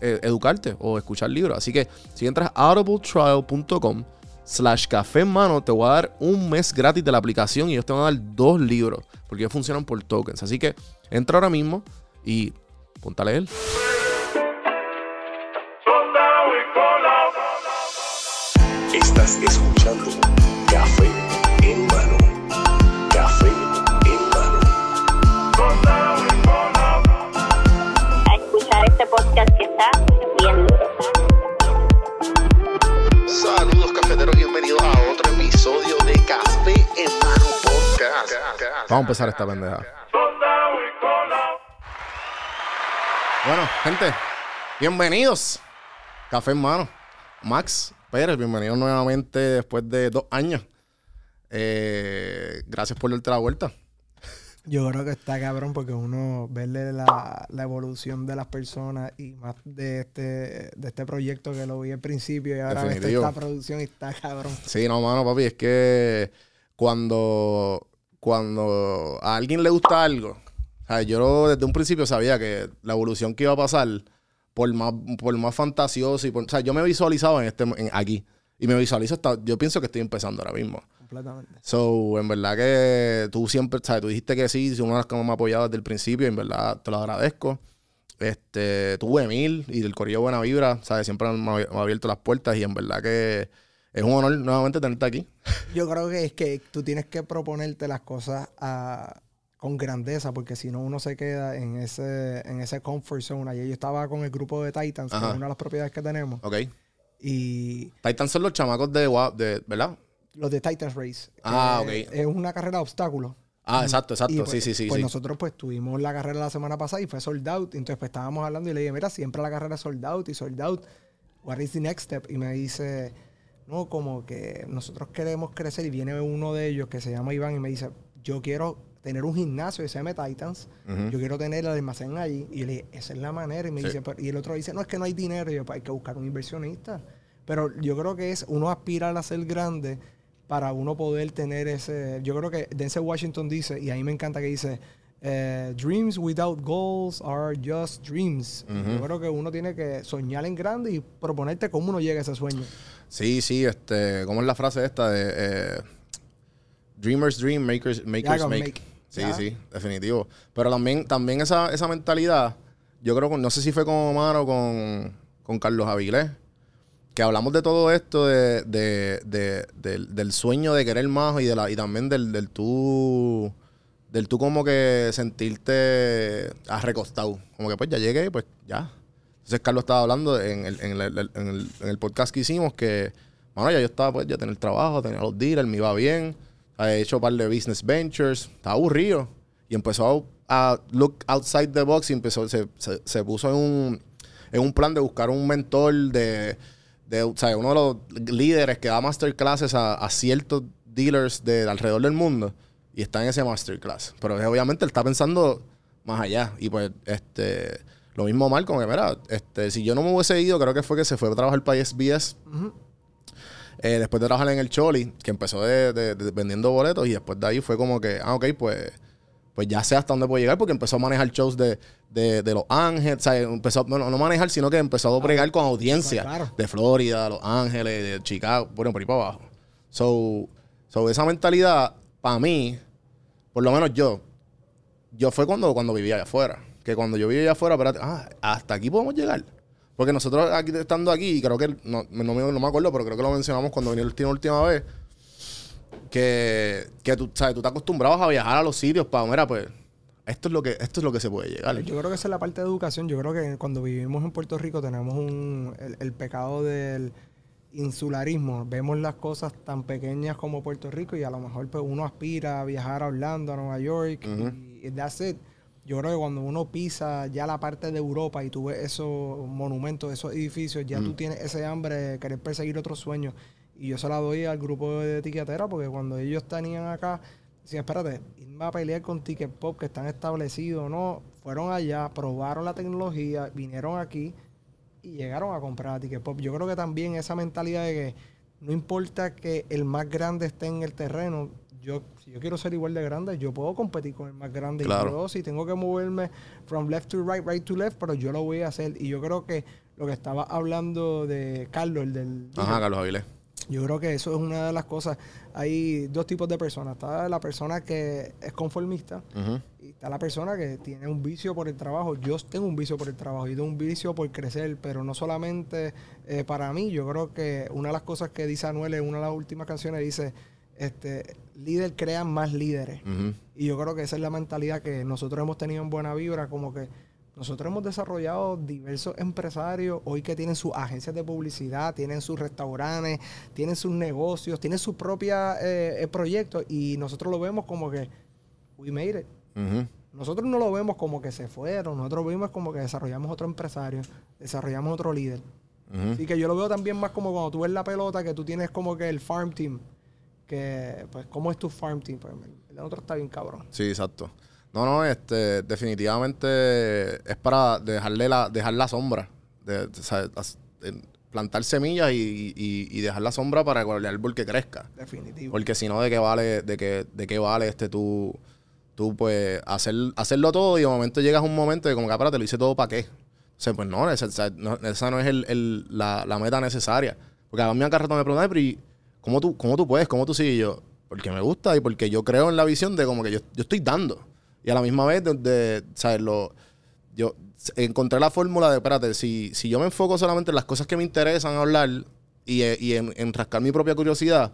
eh, educarte o escuchar libros. Así que si entras a audibletrial.com slash café en mano, te voy a dar un mes gratis de la aplicación y ellos te van a dar dos libros porque ellos funcionan por tokens. Así que entra ahora mismo y ponte a Saludos cafeteros, bienvenidos a otro episodio de Café en mano. Vamos a empezar esta pendeja. Bueno, gente, bienvenidos. Café en mano. Max Pérez, bienvenido nuevamente después de dos años. Eh, gracias por darte la vuelta. Yo creo que está cabrón porque uno verle la, la evolución de las personas y más de este, de este proyecto que lo vi al principio y ahora ves esta producción y está cabrón. Sí, no, mano, papi, es que cuando, cuando a alguien le gusta algo, o sea, yo desde un principio sabía que la evolución que iba a pasar, por más, por más fantasioso y por, o sea, yo me visualizaba en este, en- aquí. Y me visualizo hasta, yo pienso que estoy empezando ahora mismo. Completamente. So, en verdad que tú siempre, ¿sabes? Tú dijiste que sí, una de las que me ha apoyado desde el principio, y en verdad te lo agradezco. Este, tuve Emil y del Corillo Buena Vibra, ¿sabes? Siempre me ha, abierto las puertas y en verdad que es un honor nuevamente tenerte aquí. Yo creo que es que tú tienes que proponerte las cosas a- con grandeza porque si no uno se queda en ese, en ese comfort zone. Ayer yo estaba con el grupo de Titans, que es una de las propiedades que tenemos, Ok. y Titan son los chamacos de, de ¿verdad? Los de Titans Race. Ah, que ok. Es una carrera de obstáculos. Ah, exacto, exacto. Y, pues, sí, sí, sí. Pues sí. nosotros pues tuvimos la carrera la semana pasada y fue sold out. Entonces pues estábamos hablando y le dije, mira, siempre la carrera sold out y sold out. What is the next step? Y me dice, no, como que nosotros queremos crecer y viene uno de ellos que se llama Iván y me dice, yo quiero tener un gimnasio de CM Titans, Ujú. yo quiero tener el almacén allí. Y le dije, esa es la manera. Y me Sí. dice, y el otro dice, no, es que no hay dinero. Y yo, "Pues, hay que buscar un inversionista. Pero yo creo que es uno aspirar a ser grande para uno poder tener ese. Yo creo que Denzel Washington dice, y a mí me encanta que dice: eh, Dreams without goals are just dreams. Yo creo que uno tiene que soñar en grande y proponerte cómo uno llega a ese sueño. Sí, sí, este, ¿cómo es la frase esta de eh, Dreamers dream, makers, makers make? make. Sí, Ya. sí, definitivo. Pero también, también esa, esa mentalidad, yo creo que no sé si fue con Omar o con, con Carlos Avilés, que hablamos de todo esto de, de- de- del, del sueño de querer más y de la, y también del, del tú del tú como que sentirte arrecostado. Como que pues ya llegué, pues ya. Entonces Carlos estaba hablando en el, en el- en el- en el podcast que hicimos que, bueno, ya yo estaba pues ya tenía el trabajo, tenía los dealers, me iba bien, he hecho un par de business ventures, estaba aburrido. Y empezó a look outside the box y empezó, se, se- se puso en un, en un plan de buscar un mentor de, de o sea, uno de los líderes que da masterclasses a, a ciertos dealers de, alrededor del mundo y está en ese masterclass. Pero obviamente él está pensando más allá. Y pues, este, lo mismo mal como que, mira, este, si yo no me hubiese ido, creo que fue que se fue a trabajar para SBS. Eh, después de trabajar en el Choli, que empezó de, de- de- vendiendo boletos y después de ahí fue como que, ah, ok, pues pues ya sé hasta dónde puede llegar porque empezó a manejar shows de, de, de Los Ángeles, o sea, empezó, bueno, no manejar, sino que empezó a bregar con audiencia claro. de Florida, Los Ángeles, de Chicago, bueno, por ahí para abajo. So, so esa mentalidad, para mí, por lo menos yo, yo fue cuando, cuando vivía allá afuera. Que cuando yo vivía allá afuera, espérate, ah, hasta aquí podemos llegar. Porque nosotros aquí, estando aquí, creo que, no, no, me, no me acuerdo, pero creo que lo mencionamos cuando vino la última vez, que, que tú, sabes, tú te acostumbrabas a viajar a los sitios para, mira, pues, esto es lo que, esto es lo que se puede llegar. Yo creo que esa es la parte de educación. Yo creo que cuando vivimos en Puerto Rico tenemos un, el, el pecado del insularismo. Vemos las cosas tan pequeñas como Puerto Rico y a lo mejor pues, uno aspira a viajar a Orlando, a Nueva York y that's it. Yo creo que cuando uno pisa ya la parte de Europa y tú ves esos monumentos, esos edificios, ya tú tienes ese hambre de querer perseguir otros sueños. Y yo se la doy al grupo de etiquetera porque cuando ellos tenían acá, decían, espérate, irme a pelear con Ticket Pop que están establecidos, no, fueron allá, probaron la tecnología, vinieron aquí y llegaron a comprar a Ticket Pop. Yo creo que también esa mentalidad de que no importa que el más grande esté en el terreno, yo si yo quiero ser igual de grande, yo puedo competir con el más grande. Claro. Y yo, si tengo que moverme from left to right, right to left, pero yo lo voy a hacer. Y yo creo que lo que estaba hablando de Carlos, el del... Ajá, Carlos Avilés. Yo creo que eso es una de las cosas. Hay dos tipos de personas. Está la persona que es conformista y está la persona que tiene un vicio por el trabajo. Yo tengo un vicio por el trabajo y tengo un vicio por crecer, pero no solamente eh, para mí. Yo creo que una de las cosas que dice Anuel en una de las últimas canciones dice, este, líder crean más líderes. Y yo creo que esa es la mentalidad que nosotros hemos tenido en Buena Vibra, como que nosotros hemos desarrollado diversos empresarios hoy que tienen sus agencias de publicidad, tienen sus restaurantes, tienen sus negocios, tienen sus propios eh, eh, proyectos y nosotros lo vemos como que we made it. Nosotros no lo vemos como que se fueron, nosotros lo vemos como que desarrollamos otro empresario, desarrollamos otro líder. Ujú. Así que yo lo veo también más como cuando tú ves la pelota, que tú tienes como que el farm team, que pues ¿cómo es tu farm team? Pues el otro está bien cabrón. Sí, exacto. No, no, este, definitivamente es para dejarle la, dejar la sombra. De, plantar semillas y, y- y dejar la sombra para que el árbol que crezca. Definitivo. Porque si no, ¿de qué vale, de qué, de qué vale este tú, tú pues, hacer, hacerlo todo y de momento llegas a un momento de como que, "Ah, espérate, lo hice todo para qué? O sea, pues no, esa, no, esa no es el- el- la, la meta necesaria. Porque a mí a cada rato me preguntan, "Ay, pero ¿y ¿cómo tú, ¿cómo tú puedes? ¿Cómo tú sigues? Y yo, porque me gusta y porque yo creo en la visión de como que yo, yo estoy dando. Y a la misma vez, de, de, ¿sabes? Lo, yo encontré la fórmula de, espérate, si, si yo me enfoco solamente en las cosas que me interesan hablar y, eh, y en, en rascar mi propia curiosidad,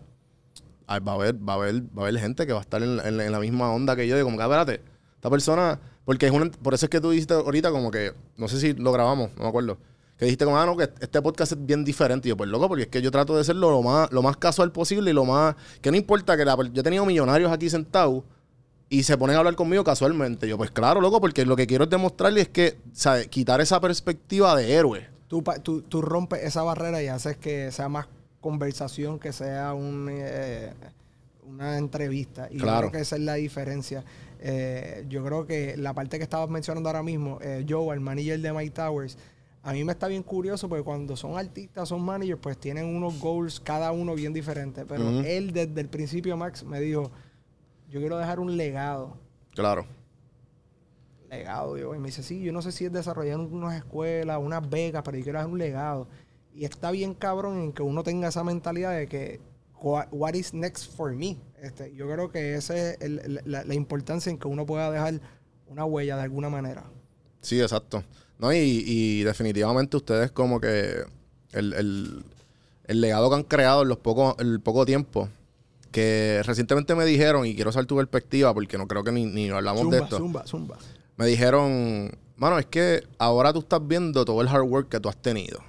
va a haber, va a haber, va a haber gente que va a estar en, en- en la misma onda que yo, de como que, "Ah, espérate, esta persona, porque es una, por eso es que tú dijiste ahorita como que, no sé si lo grabamos, no me acuerdo, que dijiste como, ah, no, que este podcast es bien diferente. Y yo, pues loco, porque es que yo trato de serlo lo más, lo más casual posible y lo más, que no importa que la, yo he tenido millonarios aquí sentados y se ponen a hablar conmigo casualmente. Yo, pues claro, loco, porque lo que quiero es demostrarles es que, ¿sabes? Quitar esa perspectiva de héroe. tú, tú, tú rompes esa barrera y haces que sea más conversación que sea un, eh, una entrevista. Y yo creo que esa es la diferencia. Eh, yo creo que la parte que estabas mencionando ahora mismo, eh, Joe, el manager de Mike Towers, a mí me está bien curioso porque cuando son artistas, son managers, pues tienen unos goals cada uno bien diferentes. Pero él desde el principio, Max, me dijo, yo quiero dejar un legado. Claro. legado. Yo, y me dice, sí, yo no sé si es desarrollar unas escuelas, unas becas, pero yo quiero dejar un legado. Y está bien cabrón en que uno tenga esa mentalidad de que, "What- is next for me? Este, yo creo que esa es el- la, la importancia en que uno pueda dejar una huella de alguna manera. Sí, exacto. No, y, y definitivamente ustedes como que el, el- el legado que han creado en los poco, el poco tiempo, que recientemente me dijeron, y quiero saber tu perspectiva, porque no creo que ni, ni hablamos Zumba, de esto. zumba, zumba. Me dijeron, mano, es que ahora tú estás viendo todo el hard work que tú has tenido.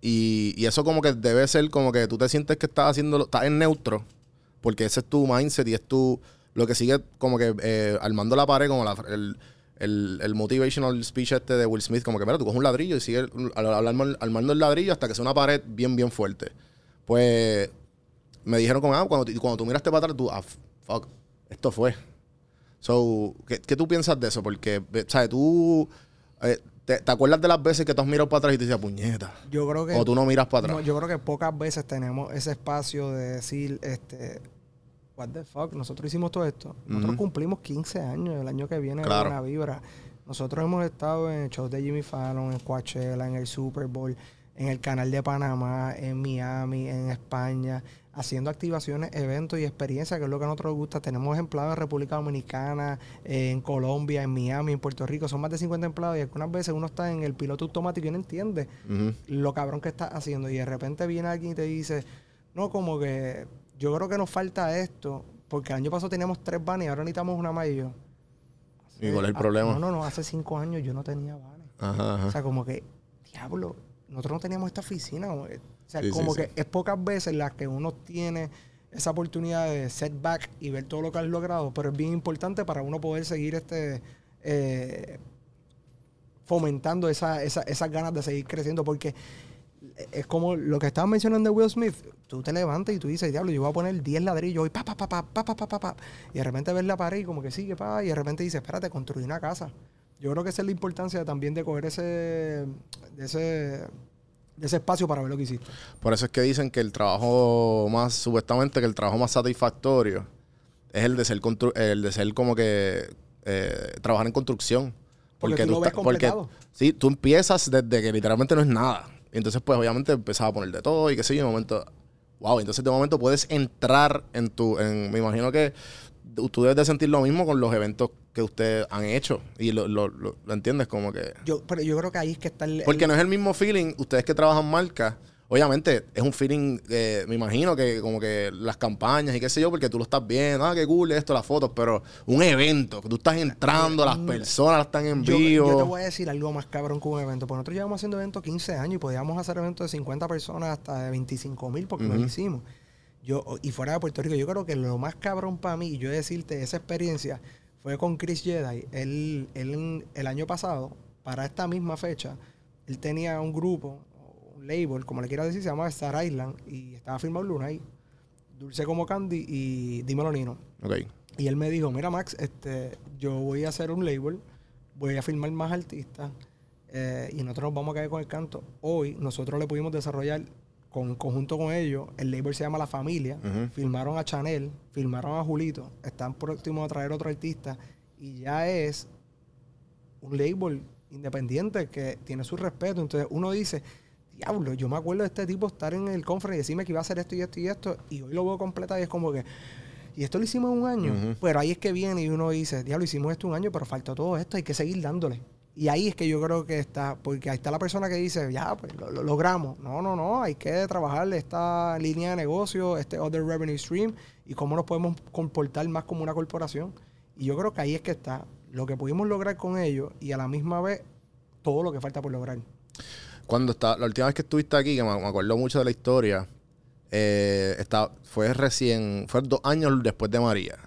Y, y eso como que debe ser como que tú te sientes que estás haciendo, estás en neutro, porque ese es tu mindset y es tu, lo que sigue como que eh, armando la pared, como la- el, el, el motivational speech este de Will Smith, como que, mira, tú coges un ladrillo y armando, armando el ladrillo hasta que sea una pared bien, bien fuerte. Pues me dijeron como, ah, cuando, cuando tú miraste para atrás, tú, ah, fuck, esto fue. So, ¿qué, qué tú piensas de eso? Porque, ¿sabes? Tú, eh, te, te acuerdas de las veces que tú has mirado para atrás y te decías, puñeta? Yo creo que... O tú no miras para No, atrás. yo creo que pocas veces tenemos ese espacio de decir, este, what the fuck, nosotros hicimos todo esto. Nosotros cumplimos 15 años el año que viene Claro. Buena Vibra. Nosotros hemos estado en shows de Jimmy Fallon, en Coachella, en el Super Bowl, en el canal de Panamá, en Miami, en España, haciendo activaciones, eventos y experiencias, que es lo que a nosotros nos gusta. Tenemos empleados en República Dominicana, eh, en Colombia, en Miami, en Puerto Rico. Son más de 50 empleados y algunas veces uno está en el piloto automático y no entiende lo cabrón que estás haciendo. Y de repente viene alguien y te dice, no, como que yo creo que nos falta esto, porque el año pasado teníamos tres vanes y ahora necesitamos una más y yo. ¿Y cuál es el Ah, problema? No, no, no, hace cinco años yo no tenía vanes. Ajá, ajá. O sea, como que, diablo, nosotros no teníamos esta oficina. O sea, Sí, como sí. que es pocas veces las que uno tiene esa oportunidad de setback y ver todo lo que has logrado, pero es bien importante para uno poder seguir este eh, fomentando esa, esa- esas ganas de seguir creciendo, porque es como lo que estabas mencionando de Will Smith. Tú te levantas y tú dices, diablo, yo voy a poner 10 ladrillos y pa, pa, pa, pa, pa, pa, pa, pa. Y de repente ves la pared y como que sigue, pa, y de repente dices, espérate, construí una casa. Yo creo que esa es la importancia también de coger ese, ese, de ese espacio para ver lo que hiciste. Por eso es que dicen que el trabajo más, supuestamente que el trabajo más satisfactorio es el de ser, constru- el de ser como que eh, trabajar en construcción. Porque tú lo ves estás- porque sí, tú empiezas desde que literalmente no es nada. Y entonces, pues, obviamente empezás a poner de todo y qué sé yo, y de momento, wow, entonces de momento puedes entrar en tu, en, me imagino que tú debes de sentir lo mismo con los eventos que ustedes han hecho. Y lo, lo, lo- lo entiendes como que... Yo, pero yo creo que ahí es que está el... Porque el- no es el mismo feeling, ustedes que trabajan marca, obviamente es un feeling, eh, me imagino que como que las campañas y qué sé yo, porque tú lo estás viendo, ah, qué cool esto, las fotos, pero un evento, que tú estás entrando, las personas están en Yo, vivo. yo te voy a decir algo más cabrón que un evento. Porque nosotros llevamos haciendo eventos 15 años y podíamos hacer eventos de 50 personas hasta de 25 mil porque Ujú. lo hicimos. Yo, y fuera de Puerto Rico, yo creo que lo más cabrón para mí, y yo decirte esa experiencia, fue con Chris Jedi. Él, él el año pasado, para esta misma fecha, él tenía un grupo, un label, como le quiera decir, se llama Star Island, y estaba firmado Luna ahí. Dulce como Candy y Dímelo Nino. Ok. Y él me dijo, mira Max, este, yo voy a hacer un label, voy a firmar más artistas eh, y nosotros nos vamos a caer con el canto. Hoy nosotros le pudimos desarrollar con, conjunto con ellos, el label se llama La Familia, filmaron a Chanel, filmaron a Julito, están próximos a traer otro artista y ya es un label independiente que tiene su respeto. Entonces uno dice, diablo, yo me acuerdo de este tipo estar en el conference y decirme que iba a hacer esto y esto y esto, y hoy lo veo completado y es como que, y esto lo hicimos un año. Pero ahí es que viene y uno dice, diablo, hicimos esto un año, pero faltó todo esto, hay que seguir dándole. Y ahí es que yo creo que está, porque ahí está la persona que dice, ya, pues lo, lo logramos. No, no, no, hay que trabajar esta línea de negocio, este other revenue stream, y cómo nos podemos comportar más como una corporación. Y yo creo que ahí es que está lo que pudimos lograr con ellos y a la misma vez todo lo que falta por lograr. Cuando está, la última vez que estuviste aquí, que me, acuerdo mucho de la historia, eh, fue recién, fue dos años después de María.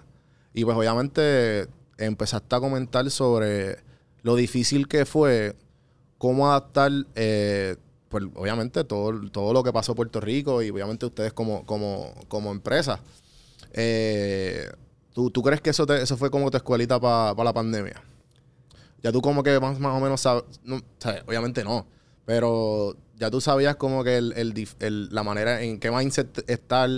Y pues obviamente empezaste a comentar sobre lo difícil que fue cómo adaptar, eh, pues obviamente todo, todo lo que pasó en Puerto Rico y obviamente ustedes como, como, como empresa. Eh, ¿tú, tú crees que eso, te- eso fue como tu escuelita para la pandemia? Ya tú como que más, más o menos sabes, obviamente no, pero ya tú sabías como que el, el- la manera en qué mindset estar,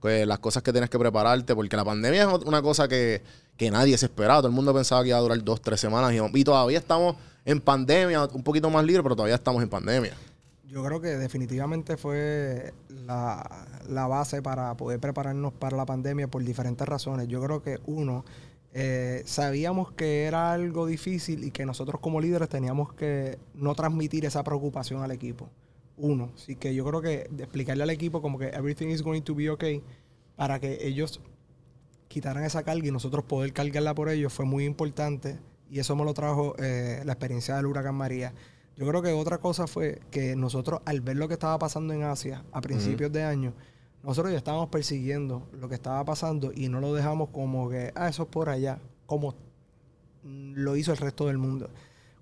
que las cosas que tienes que prepararte, porque la pandemia es una cosa que, que nadie se esperaba, todo el mundo pensaba que iba a durar dos, tres semanas y, y todavía estamos en pandemia, un poquito más libre, pero todavía estamos en pandemia. Yo creo que definitivamente fue la, la base para poder prepararnos para la pandemia por diferentes razones. Yo creo que uno, eh, sabíamos que era algo difícil y que nosotros como líderes teníamos que no transmitir esa preocupación al equipo. Uno, así que yo creo que de explicarle al equipo como que everything is going to be okay para que ellos quitaran esa carga y nosotros poder cargarla por ellos fue muy importante y eso me lo trajo eh, la experiencia del huracán María. Yo creo que otra cosa fue que nosotros al ver lo que estaba pasando en Asia a principios de año, nosotros ya estábamos persiguiendo lo que estaba pasando y no lo dejamos como que, ah, eso es por allá, como lo hizo el resto del mundo.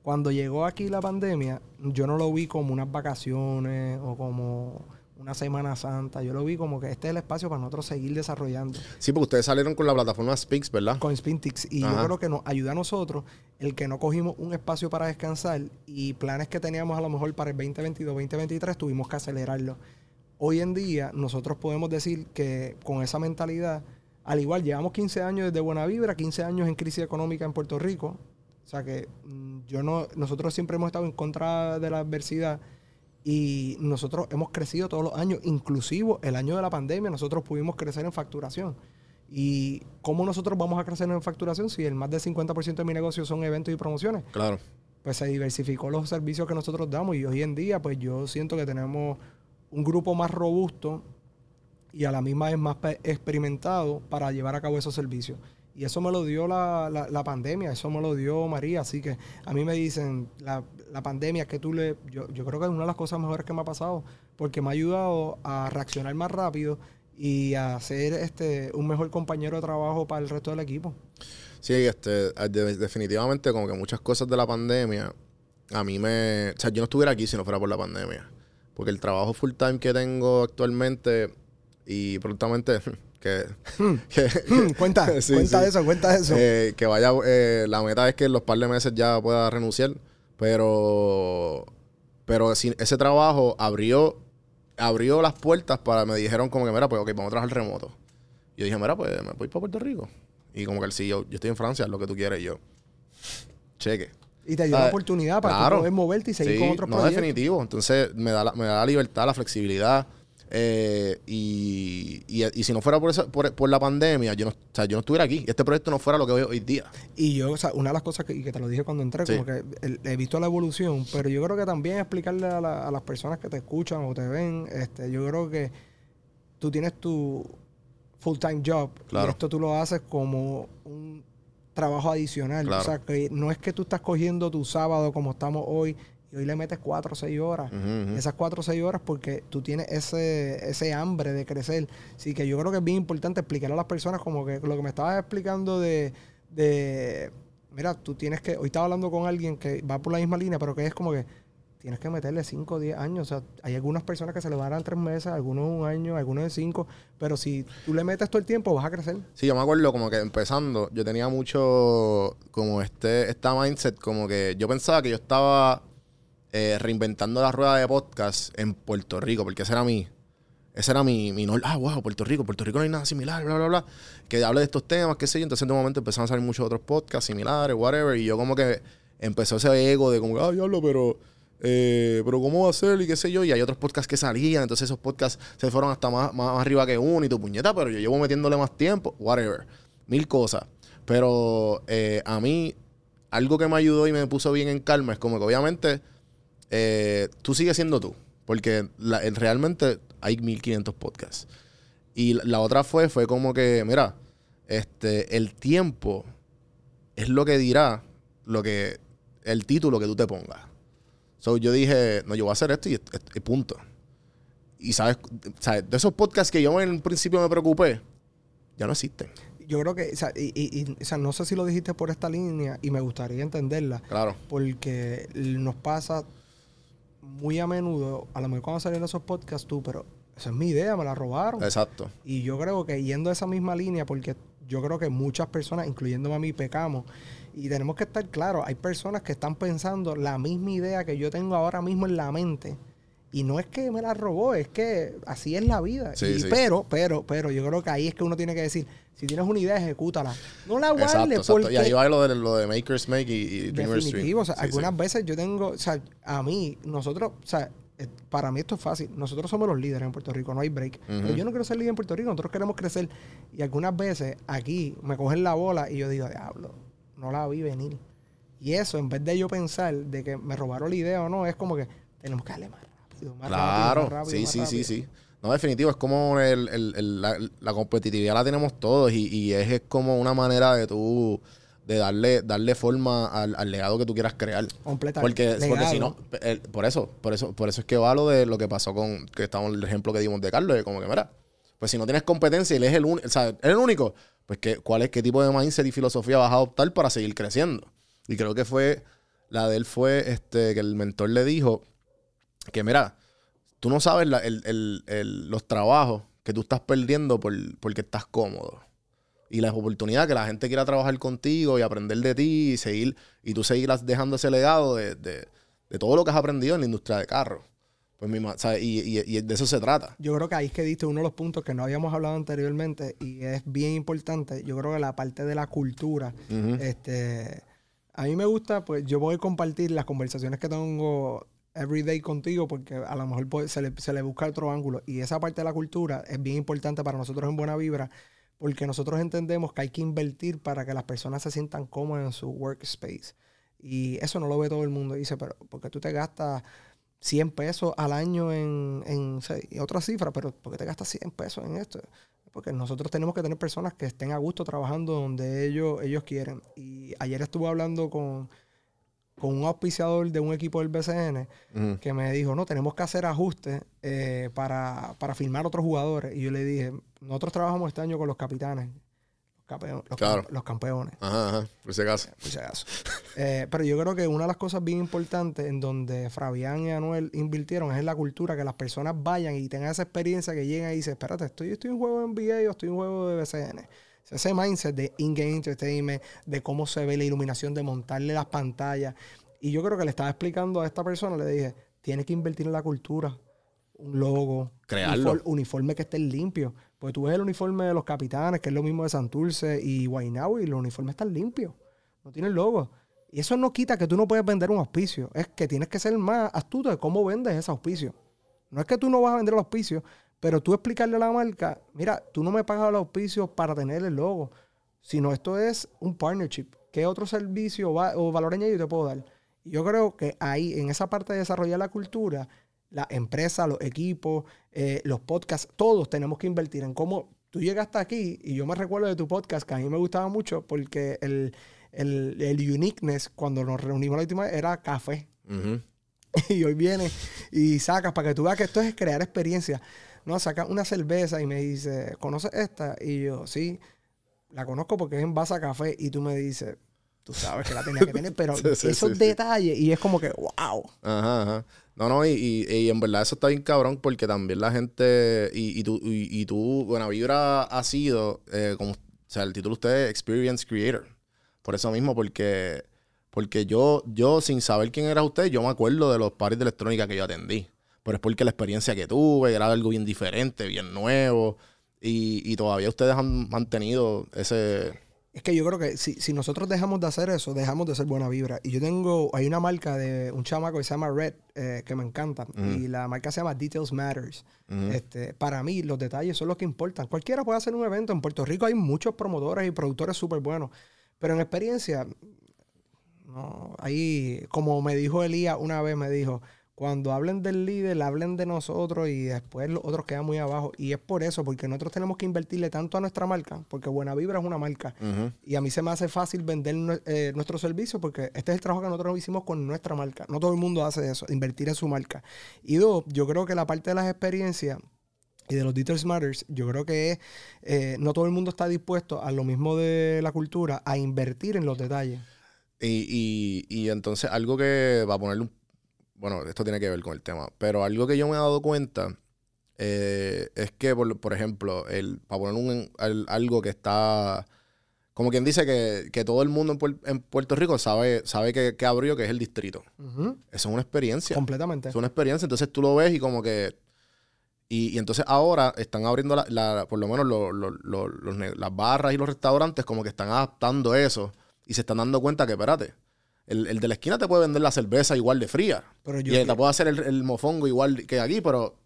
Cuando llegó aquí la pandemia, yo no lo vi como unas vacaciones o como una Semana Santa. Yo lo vi como que este es el espacio para nosotros seguir desarrollando Sí, porque ustedes salieron con la plataforma Speaks, ¿verdad? con Spintix. Y Ajá. yo creo que nos ayuda a nosotros el que no cogimos un espacio para descansar y planes que teníamos a lo mejor para el 2022, 2023, tuvimos que acelerarlo. Hoy en día nosotros podemos decir que con esa mentalidad Al igual, llevamos 15 años desde Buena Vibra, 15 años en crisis económica en Puerto Rico. O sea que mm, yo no, nosotros siempre hemos estado en contra de la adversidad y nosotros hemos crecido todos los años, inclusive el año de la pandemia, nosotros pudimos crecer en facturación. ¿Y cómo nosotros vamos a crecer en facturación si el más del 50% de mi negocio son eventos y promociones? Claro. Pues se diversificó los servicios que nosotros damos y hoy en día pues yo siento que tenemos un grupo más robusto y a la misma vez más pe- experimentado para llevar a cabo esos servicios. Y eso me lo dio la, la- pandemia, eso me lo dio María. Así que a mí me dicen, la, la pandemia que tú le... Yo, yo creo que es una de las cosas mejores que me ha pasado, porque me ha ayudado a reaccionar más rápido y a ser este, un mejor compañero de trabajo para el resto del equipo. Sí, este, de- definitivamente como que muchas cosas de la pandemia, a mí me... O sea, yo no estuviera aquí si no fuera por la pandemia. Porque el trabajo full time que tengo actualmente y prontamente que... que- Hmm, cuenta, Sí, cuenta sí. eso, cuenta eso. eh, que vaya... eh, la meta es que en los par de meses ya pueda renunciar. Pero... Pero ese trabajo abrió... Abrió las puertas para... Me dijeron como que, mira, pues ok, vamos a trabajar remoto. Yo dije, mira, pues me voy para Puerto Rico. Y como que el CEO, yo estoy en Francia, haz lo que tú quieres. Y yo, cheque. y te dio la oportunidad para claro. poder moverte y seguir Sí, con otros no, proyectos. definitivo. Entonces me da la, me da la libertad, la flexibilidad. Eh, y, y, y si no fuera por, esa- por, por la pandemia, yo no, o sea, yo no estuviera aquí. Este proyecto no fuera lo que veo hoy día. Y yo, o sea, una de las cosas que, que te lo dije cuando entré, Sí. como que el- he visto la evolución, pero yo creo que también explicarle a, la- a las personas que te escuchan o te ven, este, yo creo que tú tienes tu full-time job Claro. y esto tú lo haces como un trabajo adicional. Claro. O sea, que no es que tú estás cogiendo tu sábado como estamos hoy y hoy le metes cuatro o seis horas. Ujú, ujú. Esas cuatro o seis horas porque tú tienes ese, ese hambre de crecer. Así que yo creo que es bien importante explicar a las personas como que lo que me estabas explicando de, de mira, tú tienes que, hoy estaba hablando con alguien que va por la misma línea, pero que es como que tienes que meterle 5 o 10 años. O sea, hay algunas personas que se le van a dar tres meses, algunos un año, algunos de cinco, pero si tú le metes todo el tiempo vas a crecer. Sí, yo me acuerdo como que empezando, yo tenía mucho como este, esta mindset, como que yo pensaba que yo estaba eh, reinventando la rueda de podcast en Puerto Rico, porque ese era mi, ese era mi, mi nor- ah, wow, Puerto Rico, Puerto Rico no hay nada similar, bla, bla, bla, que hable de estos temas, qué sé yo, entonces de momento empezaron a salir muchos otros podcasts similares, whatever, y yo como que empezó ese ego de como, ah, diablo, pero... eh, pero cómo va a ser y qué sé yo, y hay otros podcasts que salían, entonces esos podcasts se fueron hasta más, más, más arriba que uno y tu puñeta, pero yo llevo metiéndole más tiempo, whatever, mil cosas. Pero eh, a mí, algo que me ayudó y me puso bien en calma es como que obviamente eh, tú sigues siendo tú, porque la- en- realmente hay 1500 podcasts. Y la, la otra fue, fue como que, mira, este, el tiempo es lo que dirá lo que, el título que tú te pongas. So, yo dije, no, yo voy a hacer esto y, y punto. Y sabes, sabes, de esos podcasts que yo en un principio me preocupé, ya no existen. Yo creo que, o sea, y, y- y, o sea, no sé si lo dijiste por esta línea y me gustaría entenderla. Claro. porque nos pasa muy a menudo, a lo mejor cuando salen esos podcasts tú, pero esa es mi idea, me la robaron. Exacto. Y yo creo que yendo a esa misma línea, porque yo creo que muchas personas, incluyéndome a mí, pecamos. Y tenemos que estar claros, hay personas que están pensando la misma idea que yo tengo ahora mismo en la mente. Y no es que me la robó, es que así es la vida. Sí, Y sí. Pero, pero, pero, yo creo que ahí es que uno tiene que decir, si tienes una idea, ejecútala. No la guardes Exacto, exacto. porque... Y ahí va lo de, lo de Makers Make y, y Dreamers Dream. Definitivo, o sea, Sí, algunas sí. veces yo tengo, o sea, a mí, nosotros, o sea, para mí esto es fácil. Nosotros somos los líderes en Puerto Rico, no hay break. Pero yo no quiero ser líder en Puerto Rico, nosotros queremos crecer. Y algunas veces aquí me cogen la bola y yo digo, diablo, no la vi venir. Y eso, en vez de yo pensar de que me robaron la idea o no, es como que tenemos que darle más rápido, más Claro, rápido, sí, más sí, sí, sí. No, definitivo, es como el, el- el- la, la competitividad la tenemos todos y, y es, es como una manera de tú, de darle, darle forma al, al legado que tú quieras crear. Completamente. Porque, porque si no, por eso, por eso, por eso es que va lo de lo que pasó con, que estamos el ejemplo que dimos de Carlos, de como que, mira, pues si no tienes competencia y él es el único, o sea, él es el único, pues ¿qué, cuál es, qué tipo de mindset y filosofía vas a adoptar para seguir creciendo. Y creo que fue, la de él fue, este, que el mentor le dijo que, mira, tú no sabes la- el- el- el- los trabajos que tú estás perdiendo por, porque estás cómodo. Y las oportunidades que la gente quiera trabajar contigo y aprender de ti y seguir, y tú seguirás dejando ese legado de, de- de todo lo que has aprendido en la industria de carros. Pues mi. Y, y- y de eso se trata. Yo creo que ahí es que diste uno de los puntos que no habíamos hablado anteriormente y es bien importante. Yo creo que la parte de la cultura, Ujú. este, a mí me gusta, pues yo voy a compartir las conversaciones que tengo every day contigo porque a lo mejor se, le, busca otro ángulo. Y esa parte de la cultura es bien importante para nosotros en Buena Vibra porque nosotros entendemos que hay que invertir para que las personas se sientan cómodas en su workspace. Y eso no lo ve todo el mundo. Dice, pero porque tú te gastas 100 pesos al año en, en otra cifra, pero ¿por qué te gastas 100 pesos en esto? Porque nosotros tenemos que tener personas que estén a gusto trabajando donde ellos, ellos quieren. Y ayer estuve hablando con, con un auspiciador de un equipo del BCN que me dijo, no, tenemos que hacer ajustes eh, para, para firmar otros jugadores. Y yo le dije, nosotros trabajamos este año con los capitanes, los, campeones, los, Claro. camp- los campeones. Ajá, ajá. Por si acaso. por si acaso. Eh, pero yo creo que una de las cosas bien importantes en donde Fabián y Anuel invirtieron es en la cultura, que las personas vayan y tengan esa experiencia que lleguen y dicen, espérate, estoy, estoy en un juego de NBA o estoy en un juego de BCN. Ese mindset de in-game entertainment, de cómo se ve la iluminación, de montarle las pantallas. Y yo creo que le estaba explicando a esta persona, le dije, tienes que invertir en la cultura. Un logo. Crearlo. unifor- uniforme que estén limpios. Porque tú ves el uniforme de los capitanes, que es lo mismo de Santurce y Guaynabo, y los uniformes están limpios. No tienen logo. Y eso no quita que tú no puedes vender un auspicio. Es que tienes que ser más astuto de cómo vendes ese auspicio. No es que tú no vas a vender el auspicio, pero tú explicarle a la marca, mira, tú no me pagas el auspicio para tener el logo, sino esto es un partnership. ¿Qué otro servicio va- o valor añadido te puedo dar? Y yo creo que ahí, en esa parte de desarrollar la cultura, la empresa, los equipos, eh, los podcasts, todos tenemos que invertir en cómo tú llegaste aquí y yo me recuerdo de tu podcast que a mí me gustaba mucho porque el, el, el uniqueness cuando nos reunimos la última vez era café. Y hoy viene y sacas para que tú veas que esto es crear experiencia. No, sacas una cerveza y me dice, ¿conoces esta? Y yo, sí, la conozco porque es en base a café. Y tú me dices, tú sabes que la tenía que tener, pero Sí, sí, esos sí, detalles, y es como que, wow. Ajá, ajá. No, no, y, y- y en verdad eso está bien cabrón porque también la gente, y, y tú, y, tú, Buena Vibra ha sido, eh, como, o sea, el título de usted es Experience Creator. Por eso mismo, porque, porque yo, yo sin saber quién era usted, yo me acuerdo de los pares de electrónica que yo atendí. Pero es porque la experiencia que tuve era algo bien diferente, bien nuevo. Y, y todavía ustedes han mantenido ese... Es que yo creo que si, si nosotros dejamos de hacer eso, dejamos de ser buena vibra. Y yo tengo, hay una marca de un chamaco que se llama Red, eh, que me encanta. Y la marca se llama Details Matters. este, para mí, los detalles son los que importan. Cualquiera puede hacer un evento. En Puerto Rico hay muchos promotores y productores súper buenos. Pero en experiencia, no, ahí, como me dijo Elías una vez, me dijo, cuando hablen del líder, hablen de nosotros y después los otros quedan muy abajo. Y es por eso, porque nosotros tenemos que invertirle tanto a nuestra marca, porque Buena Vibra es una marca. Y a mí se me hace fácil vender eh, nuestro servicio porque este es el trabajo que nosotros hicimos con nuestra marca. No todo el mundo hace eso, invertir en su marca. Y dos, yo creo que la parte de las experiencias y de los Details Matters, yo creo que es, eh, no todo el mundo está dispuesto a lo mismo de la cultura, a invertir en los detalles. Y, y, y entonces algo que va a ponerle un... Bueno, esto tiene que ver con el tema, pero algo que yo me he dado cuenta eh, es que, por, por ejemplo, el, para poner un, al- algo que está... Como quien dice que, que todo el mundo en, Puer- en Puerto Rico sabe, sabe que, que abrió, que es el distrito. Ujú, Eso es una experiencia. Completamente. Es una experiencia. Entonces tú lo ves y como que... Y, y entonces ahora están abriendo, la, la- por lo menos lo- lo- lo- los las barras y los restaurantes como que están adaptando eso y se están dando cuenta que, espérate, el, el de la esquina te puede vender la cerveza igual de fría. Pero y yo el- que- te puede hacer el, el mofongo igual que aquí, pero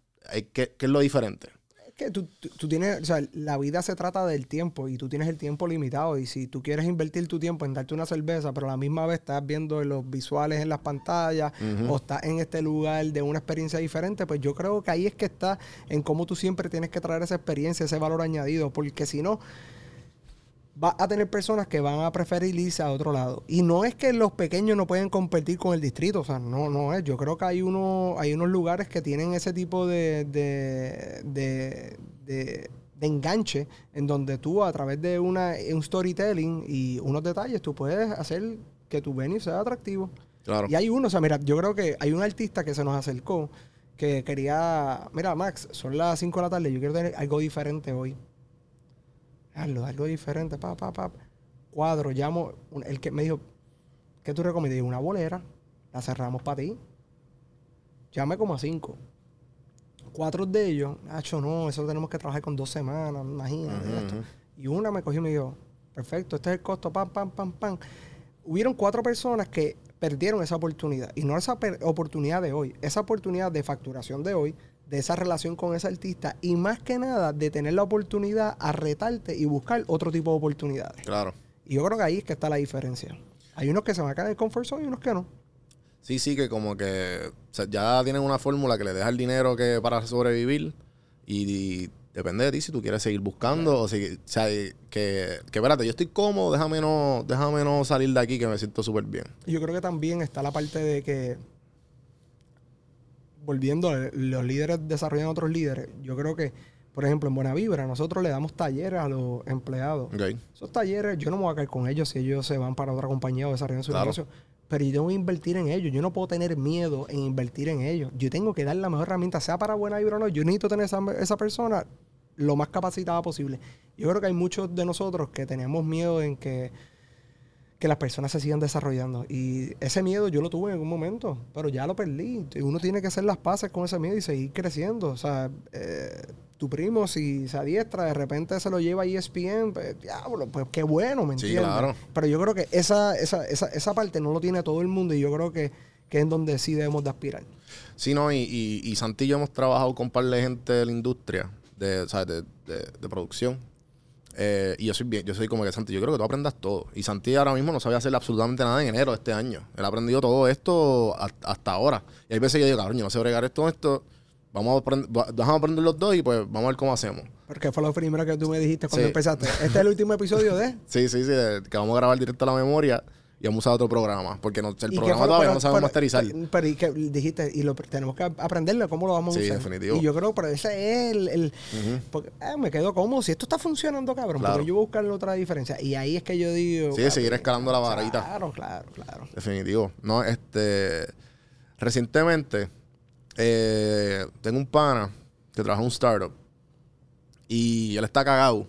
que, ¿qué es lo diferente? Es que tú, tú- tú tienes, o sea, la vida se trata del tiempo y tú tienes el tiempo limitado. Y si tú quieres invertir tu tiempo en darte una cerveza, pero a la misma vez estás viendo los visuales en las pantallas o estás en este lugar de una experiencia diferente, pues yo creo que ahí es que está en cómo tú siempre tienes que traer esa experiencia, ese valor añadido, porque si no, vas a tener personas que van a preferir irse a otro lado. Y no es que los pequeños no pueden competir con el distrito, o sea, no, no es. Yo creo que hay, uno, hay unos lugares que tienen ese tipo de, de, de, de- de enganche en donde tú a través de una, un storytelling y unos detalles, tú puedes hacer que tu venue sea atractivo. Claro. Y hay uno, o sea, mira, yo creo que hay un artista que se nos acercó que quería, mira, Max, son las 5 de la tarde, yo quiero tener algo diferente hoy. Hazlo, algo diferente, pa, pa, pa. Cuadro, llamo, el que me dijo, ¿qué tú recomiendas? Una bolera, la cerramos para ti. Llame como a 5. cuatro de ellos, Hacho, no, eso tenemos que trabajar con dos semanas, imagínate esto. Y una me cogió y me dijo, perfecto, este es el costo, pam, pam, pam, pam. Hubieron cuatro personas que perdieron esa oportunidad. Y no esa oportunidad de hoy, esa oportunidad de facturación de hoy, de esa relación con ese artista y más que nada de tener la oportunidad a retarte y buscar otro tipo de oportunidades. Claro. Y yo creo que ahí es que está la diferencia. Hay unos que se van a quedar en el comfort zone y unos que no. Sí, sí, que como que o sea, ya tienen una fórmula que le deja el dinero que para sobrevivir y, y depende de ti si tú quieres seguir buscando o si, o sea, que, que espérate, yo estoy cómodo, déjame no, déjame no salir de aquí que me siento súper bien. Y Yo creo que también está la parte de que, volviendo, a los líderes desarrollan otros líderes. Yo creo que, por ejemplo, en Buena Vibra, nosotros le damos talleres a los empleados. Esos talleres, yo no me voy a caer con ellos si ellos se van para otra compañía o desarrollan su Claro. negocio. Pero yo tengo que invertir en ellos. Yo no puedo tener miedo en invertir en ellos. Yo tengo que dar la mejor herramienta, sea para Buena Vibra o no. Yo necesito tener esa, esa persona lo más capacitada posible. Yo creo que hay muchos de nosotros que tenemos miedo en que que las personas se sigan desarrollando. Y ese miedo yo lo tuve en algún momento, pero ya lo perdí. Uno tiene que hacer las paces con ese miedo y seguir creciendo. O sea, eh, tu primo, si se adiestra, de repente se lo lleva a ESPN, pues, diablo, pues qué bueno, ¿me Sí, entiendes? claro. Pero yo creo que esa, esa, esa, esa parte no lo tiene todo el mundo y yo creo que, que es en donde sí debemos de aspirar. Sí, no, y, y, y Santi y yo hemos trabajado con un par de gente de la industria, de, de, de producción. Eh, y yo soy bien, yo soy como que Santi, yo creo que tú aprendas todo. Y Santi ahora mismo no sabe hacer absolutamente nada en enero de este año. Él ha aprendido todo esto a- hasta ahora. Y hay veces que yo digo, cabrón, yo no sé bregar esto, esto. Vamos a aprender, a aprender los dos y pues vamos a ver cómo hacemos. Porque fue lo primero que tú me dijiste cuando Sí. empezaste. Este es el último episodio de... Sí, sí, sí, de- que vamos a grabar directo a la memoria y vamos a usar otro programa. Porque no, el ¿Y qué programa todavía Pero- no sabemos pero- masterizar. Pero, pero y que dijiste, y lo tenemos que aprenderlo, ¿cómo lo vamos Sí, a usar? definitivo. Y yo creo, pero ese es el... el- porque, ah, me quedo cómodo. Si esto está funcionando, cabrón, Claro. porque yo voy a buscarle otra diferencia. Y ahí es que yo digo... Sí, seguir escalando la varita. Claro, claro, claro. Definitivo. No, este. Recientemente, eh, tengo un pana que trabaja en un startup. Y él está cagado.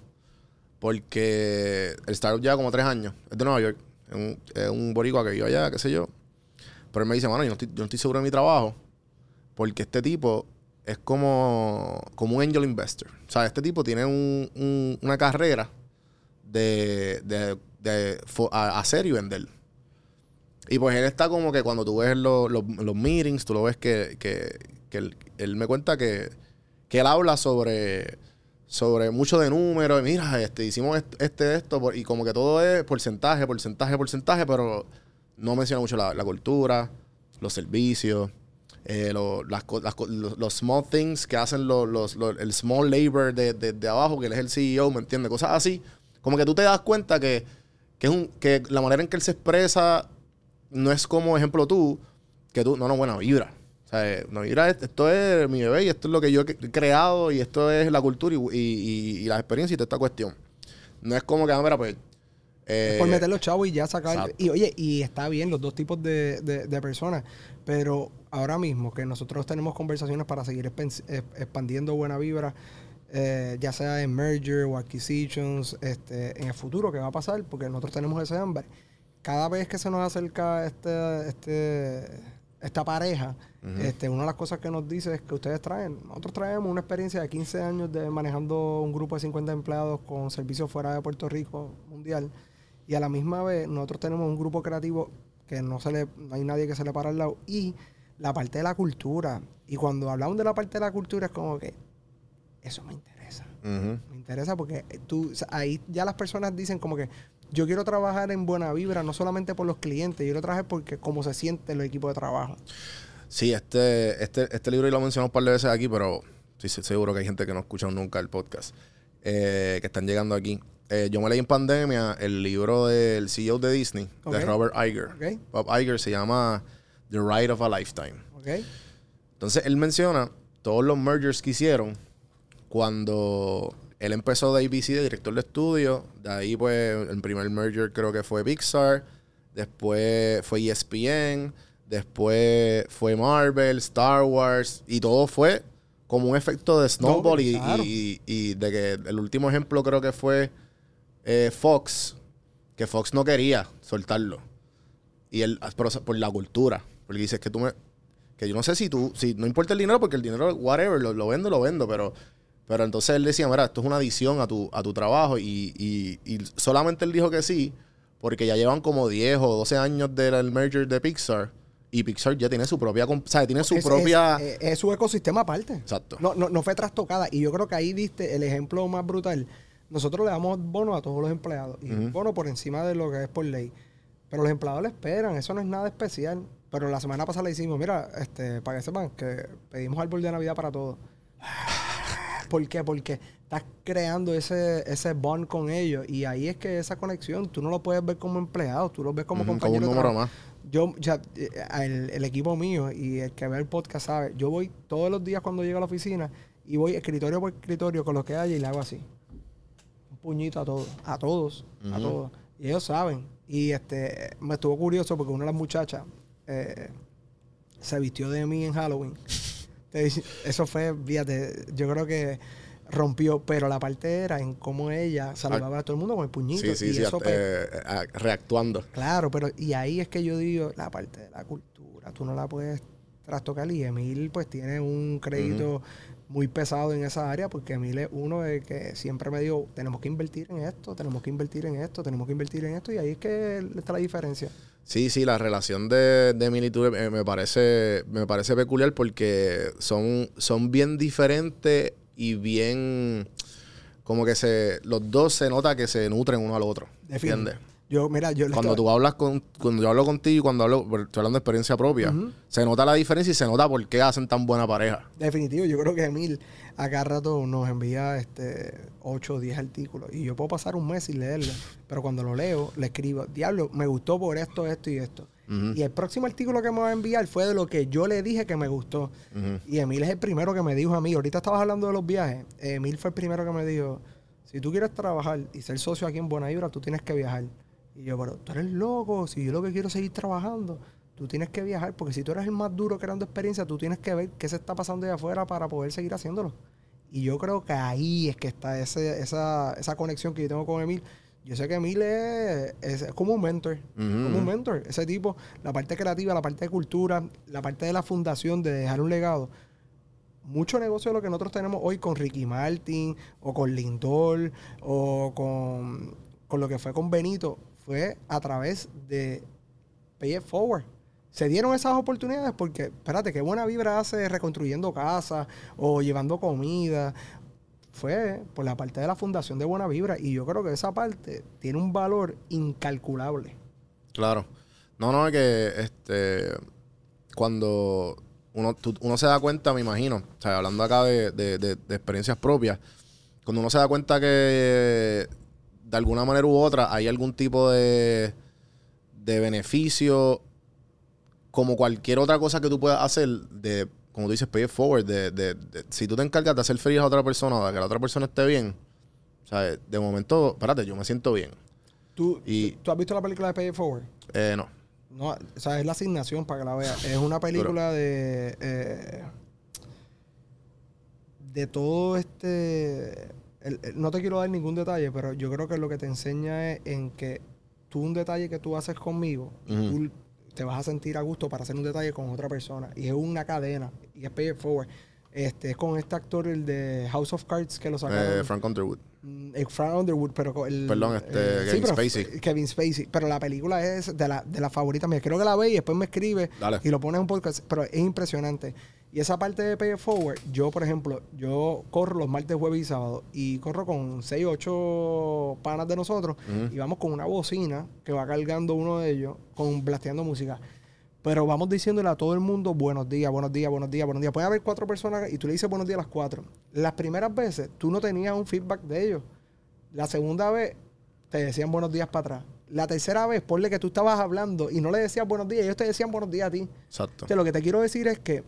Porque el startup lleva como tres años. Es de Nueva York. Un, un boricua que vive allá, qué sé yo. Pero él me dice, mano, yo no estoy, yo no estoy seguro de mi trabajo. Porque este tipo es como, como un angel investor. O sea, este tipo tiene un- un- una carrera de, de, de hacer y vender. Y pues él está como que cuando tú ves los, los meetings, tú lo ves que, que, que él, él me cuenta que, que él habla sobre, sobre mucho de números. Mira, este, hicimos est- este, esto, y como que todo es porcentaje, porcentaje, porcentaje, pero no menciona mucho la, cultura, los servicios, eh, los, los small things que hacen los, los- el small labor de, de- abajo, que él es el CEO, ¿me entiendes? Cosas así. Como que tú te das cuenta que, que, un, que la manera en que él se expresa no es como, ejemplo, tú, que tú, no, no, buena vibra. Sea, no es- esto es mi bebé y esto es lo que yo he creado y esto es la cultura y, y, y, y la experiencia y toda esta cuestión. No es como que, ah, mira, pues... eh, Es por meter los chavos y ya sacar. exacto. Y oye, y está bien los dos tipos de, de- de personas. Pero ahora mismo que nosotros tenemos conversaciones para seguir expandiendo buena vibra, eh, ya sea en merger o acquisitions, este, en el futuro, ¿qué va a pasar? Porque nosotros tenemos ese hambre. Cada vez que se nos acerca este, este, esta pareja, este, una de las cosas que nos dice es que ustedes traen, nosotros traemos una experiencia de 15 años de manejando un grupo de 50 empleados con servicios fuera de Puerto Rico mundial. Y a la misma vez, nosotros tenemos un grupo creativo que no se le, no hay nadie que se le para al lado. Y la parte de la cultura. Y cuando hablamos de la parte de la cultura, es como que eso me interesa. Me interesa porque tú, o sea, ahí ya las personas dicen como que yo quiero trabajar en buena vibra, no solamente por los clientes, yo quiero trabajar porque cómo se siente el equipo de trabajo. Sí, este, este, este libro lo mencionamos un par de veces aquí, pero estoy se- seguro que hay gente que no ha escuchado nunca el podcast, eh, que están llegando aquí. Eh, yo me leí en pandemia el libro del CEO de Disney, de Robert Iger. Bob Iger se llama The Ride of a Lifetime. Entonces él menciona todos los mergers que hicieron cuando él empezó de ABC, de director de estudio. De ahí, pues, el primer merger creo que fue Pixar. Después fue ESPN. Después fue Marvel, Star Wars. Y todo fue como un efecto de snowball. y, claro. y- y de que el último ejemplo creo que fue eh, Fox. Que Fox no quería soltarlo. Y él, pero por la cultura. Porque dice que tú me, que yo no sé si tú, si no importa el dinero, porque el dinero, whatever, lo, lo vendo, lo vendo, pero, pero entonces él decía, mira, esto es una adición a tu, a tu trabajo y, y, y solamente él dijo que sí, porque ya llevan como 10 o 12 años del merger de Pixar y Pixar ya tiene su propia, o sea, tiene su Es- propia... Es, es- su ecosistema aparte. Exacto. No, no, no fue trastocada. Y yo creo que ahí diste el ejemplo más brutal. Nosotros le damos bono a todos los empleados. Y un bono por encima de lo que es por ley. Pero los empleados le esperan. Eso no es nada especial. Pero la semana pasada le hicimos, mira, este, para que sepan que pedimos árbol de Navidad para todos. ¿Por qué? Porque estás creando ese, ese bond con ellos. Y ahí es que esa conexión, tú no lo puedes ver como empleado, tú lo ves como Ujú, como compañero. un más. Yo, ya, eh, el, el equipo mío y el que ve el podcast sabe, yo voy todos los días cuando llego a la oficina y voy escritorio por escritorio con lo que haya y le hago así. Un puñito a todos, a todos, a todos. Y ellos saben. Y este me estuvo curioso porque una de las muchachas eh, se vistió de mí en Halloween. Te dice- Eso fue, fíjate, yo creo que rompió, pero la parte era en cómo ella saludaba a todo el mundo con el puñito. Sí, sí, y sí, eso, pues, eh, eh, reactuando. Claro, pero y ahí es que yo digo, la parte de la cultura, tú no la puedes trastocar y Emil pues tiene un crédito muy pesado en esa área porque Emil es uno de que siempre me dijo, tenemos que invertir en esto, tenemos que invertir en esto, tenemos que invertir en esto y ahí es que está la diferencia. Sí, sí, la relación de, de tú eh, me parece, me parece peculiar porque son, son bien diferentes y bien como que se, los dos se nota que se nutren uno al otro. ¿Entiendes? Yo, mira, yo le Cuando estaba- tú hablas con, cuando yo hablo contigo y cuando hablo, estoy hablando de experiencia propia, se nota la diferencia y se nota por qué hacen tan buena pareja. Definitivo, yo creo que Emil a cada rato nos envía este 8 o 10 artículos y yo puedo pasar un mes sin leerlo, pero cuando lo leo le escribo, diablo, me gustó por esto, esto y esto. Y el próximo artículo que me va a enviar fue de lo que yo le dije que me gustó. Y Emil es el primero que me dijo a mí, ahorita estabas hablando de los viajes, Emil fue el primero que me dijo, si tú quieres trabajar y ser socio aquí en Buena Vibra, tú tienes que viajar. Y yo, pero tú eres loco, si yo lo que quiero es seguir trabajando, tú tienes que viajar, porque si tú eres el más duro creando experiencia, tú tienes que ver qué se está pasando allá afuera para poder seguir haciéndolo. Y yo creo que ahí es que está ese, esa, esa conexión que yo tengo con Emil. Yo sé que Emil es, es- es como un mentor, como un mentor. Ese tipo, la parte creativa, la parte de cultura, la parte de la fundación, de dejar un legado. Mucho negocio de lo que nosotros tenemos hoy con Ricky Martin, o con Lindor, o con, con lo que fue con Benito, fue a través de Pay It Forward. Se dieron esas oportunidades porque, espérate, qué buena vibra hace reconstruyendo casas o llevando comida. Fue por la parte de la fundación de Buena Vibra. Y yo creo que esa parte tiene un valor incalculable. Claro. No, no, es que este cuando uno, uno se da cuenta, me imagino, o hablando acá de- de- de experiencias propias, cuando uno se da cuenta que de alguna manera u otra hay algún tipo de, de beneficio, como cualquier otra cosa que tú puedas hacer, de, como tú dices, pay it forward, de, de- de- si tú te encargas de hacer feliz a otra persona, de que la otra persona esté bien, o sea, de momento, espérate, yo me siento bien. ¿Tú, Y- ¿tú has visto la película de Pay It Forward? Eh, no. No, o sea, es la asignación para que la veas. Es una película de. eh, de todo este. El- el- no te quiero dar ningún detalle, pero yo creo que lo que te enseña es en que tú, un detalle que tú haces conmigo, Ujú. tú te vas a sentir a gusto para hacer un detalle con otra persona. Y es una cadena. Y es pay it forward. Este, es con este actor, el de House of Cards, que lo sacaron. Eh, Frank Underwood. Mm, eh, Frank Underwood, pero con el. Perdón, este, Kevin sí, pero Spacey. Kevin Spacey. Pero la película es de la, de las favoritas mías. Creo que la ve y después me escribe Dale. y lo pone en un podcast. Pero es impresionante. Y esa parte de Pay It Forward, yo, por ejemplo, yo corro los martes, jueves y sábado. Y corro con 6, 8 panas de nosotros. Y vamos con una bocina que va cargando uno de ellos, con blasteando música. Pero vamos diciéndole a todo el mundo buenos días, buenos días, buenos días, buenos días. Puede haber cuatro personas y tú le dices buenos días a las cuatro. Las primeras veces tú no tenías un feedback de ellos. La segunda vez te decían buenos días para atrás. La tercera vez, ponle que tú estabas hablando y no le decías buenos días, ellos te decían buenos días a ti. Exacto. Entonces, lo que te quiero decir es que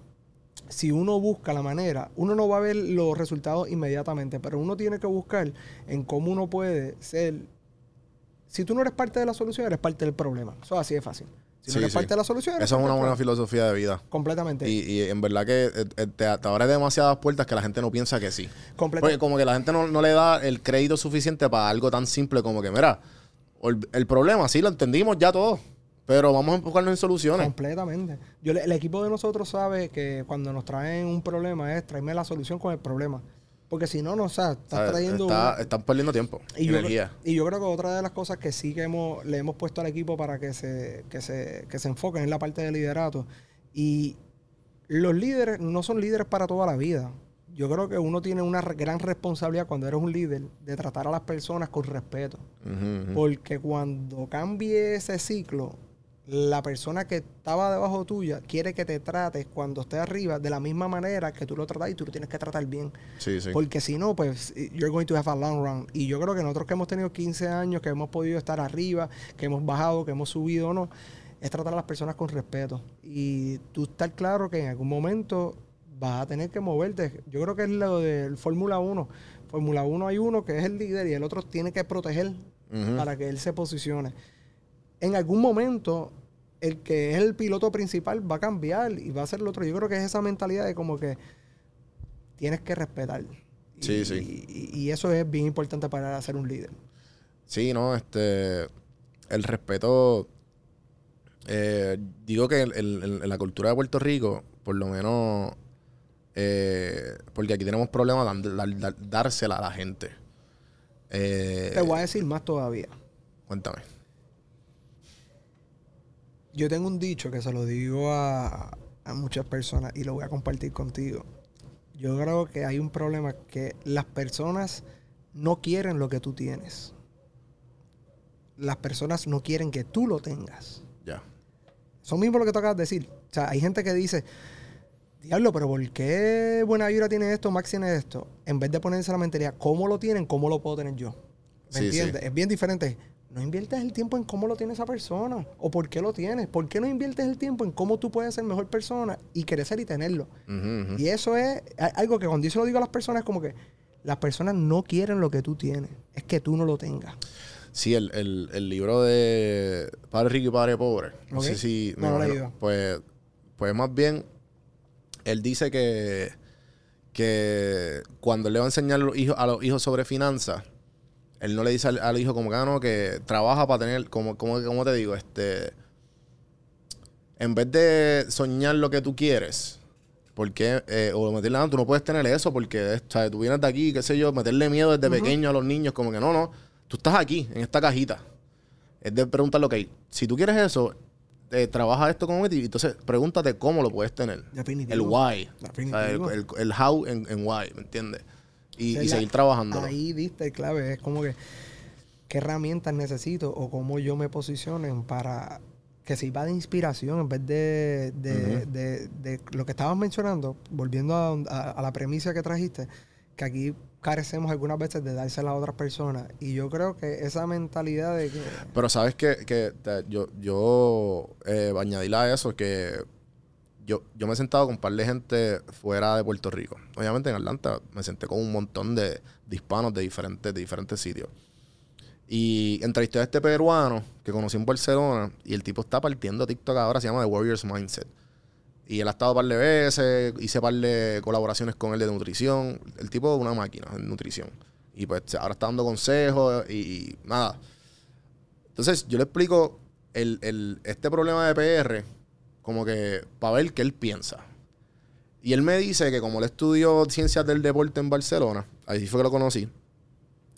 si uno busca la manera, uno no va a ver los resultados inmediatamente, pero uno tiene que buscar en cómo uno puede ser. Si tú no eres parte de la solución, eres parte del problema. Eso es así de fácil. Si Sí, no eres sí. parte de la solución, eres Esa es una buena problema. filosofía de vida. Completamente. Y, y en verdad que eh, eh, te, te abre demasiadas puertas que la gente no piensa que sí. Porque como que la gente no, no le da el crédito suficiente para algo tan simple como que, mira, ol- el problema, sí, lo entendimos ya todo. Pero vamos a enfocarnos en soluciones. Completamente. Yo, el equipo de nosotros sabe que cuando nos traen un problema es traerme la solución con el problema. Porque si no, no, o sea, estás trayendo... Está- están perdiendo tiempo. y, yo, energía. y yo creo que otra de las cosas que sí que hemos, le hemos puesto al equipo para que se, que se, que se enfoquen en la parte de liderato. Y los líderes no son líderes para toda la vida. Yo creo que uno tiene una gran responsabilidad cuando eres un líder de tratar a las personas con respeto. Porque cuando cambie ese ciclo, la persona que estaba debajo tuya quiere que te trates cuando esté arriba de la misma manera que tú lo tratas y tú lo tienes que tratar bien. Sí, sí. Porque si no, pues you're going to have a long run. Y yo creo que nosotros que hemos tenido 15 años, que hemos podido estar arriba, que hemos bajado, que hemos subido o no, es tratar a las personas con respeto. Y tú estar claro que en algún momento vas a tener que moverte. Yo creo que es lo del Fórmula 1. Fórmula 1 hay uno que es el líder y el otro tiene que proteger para que él se posicione. En algún momento, el que es el piloto principal va a cambiar y va a ser el otro. Yo creo que es esa mentalidad de como que tienes que respetar. Y, Sí, sí. Y, y eso es bien importante para ser un líder. Sí, no, este. El respeto. eh, digo que en la cultura de Puerto Rico, por lo menos. eh, porque aquí tenemos problemas dar- dar- dársela a la gente. Eh, Te voy a decir más todavía. Cuéntame. Yo tengo un dicho que se lo digo a, a muchas personas y lo voy a compartir contigo. Yo creo que hay un problema que las personas no quieren lo que tú tienes. Las personas no quieren que tú lo tengas. Ya. Eso mismo lo que tú acabas de decir. O sea, hay gente que dice, diablo, pero ¿por qué Buena Vibra tiene esto, Max tiene esto? En vez de ponerse la mentalidad, ¿cómo lo tienen? ¿Cómo lo puedo tener yo? ¿Me Sí, entiendes? Es bien diferente. No inviertes el tiempo en cómo lo tiene esa persona o por qué lo tienes. ¿Por qué no inviertes el tiempo en cómo tú puedes ser mejor persona y crecer y tenerlo? Y eso es algo que cuando yo se lo digo a las personas es como que las personas no quieren lo que tú tienes. Es que tú no lo tengas. Sí, el, el- el libro de Padre Rico y Padre Pobre. No sé si. No lo he leído. Pues, pues más bien, él dice que, que cuando él le va a enseñar a los hijos, a los hijos sobre finanzas, él no le dice al, al hijo como que, ah, no, que trabaja para tener, como, como, como te digo, este. En vez de soñar lo que tú quieres, porque, eh, o meterle, ah, tú no puedes tener eso porque, eh, sea, tú vienes de aquí, qué sé yo, meterle miedo desde pequeño a los niños, como que no, no, tú estás aquí, en esta cajita. Es de preguntarle, ok, si tú quieres eso, eh, trabaja esto con y entonces pregúntate cómo lo puedes tener. Definitivo. El why. Definitivo. O sea, el, el- el how en, en why, ¿me entiendes? Y, seguir trabajando. Ahí diste el clave. Es como que, ¿qué herramientas necesito o cómo yo me posicionen para que sirva de inspiración en vez de, de, de- de lo que estabas mencionando, volviendo a, a- a la premisa que trajiste, que aquí carecemos algunas veces de dársela a otras personas. Y yo creo que esa mentalidad de que... Pero sabes que, que yo, yo eh, añadirle a eso que yo, yo me he sentado con un par de gente fuera de Puerto Rico. Obviamente en Atlanta me senté con un montón de, hispanos de diferentes, de diferentes sitios. Y entrevisté a este peruano que conocí en Barcelona y el tipo está partiendo TikTok ahora, se llama The Warriors Mindset. Y él ha estado un par de veces, hice un par de colaboraciones con él de nutrición. El tipo es una máquina en nutrición. Y pues ahora está dando consejos y, y nada. Entonces yo le explico el, el- este problema de PR como que para ver qué él piensa. Y él me dice que como él estudió ciencias del deporte en Barcelona, ahí fue que lo conocí,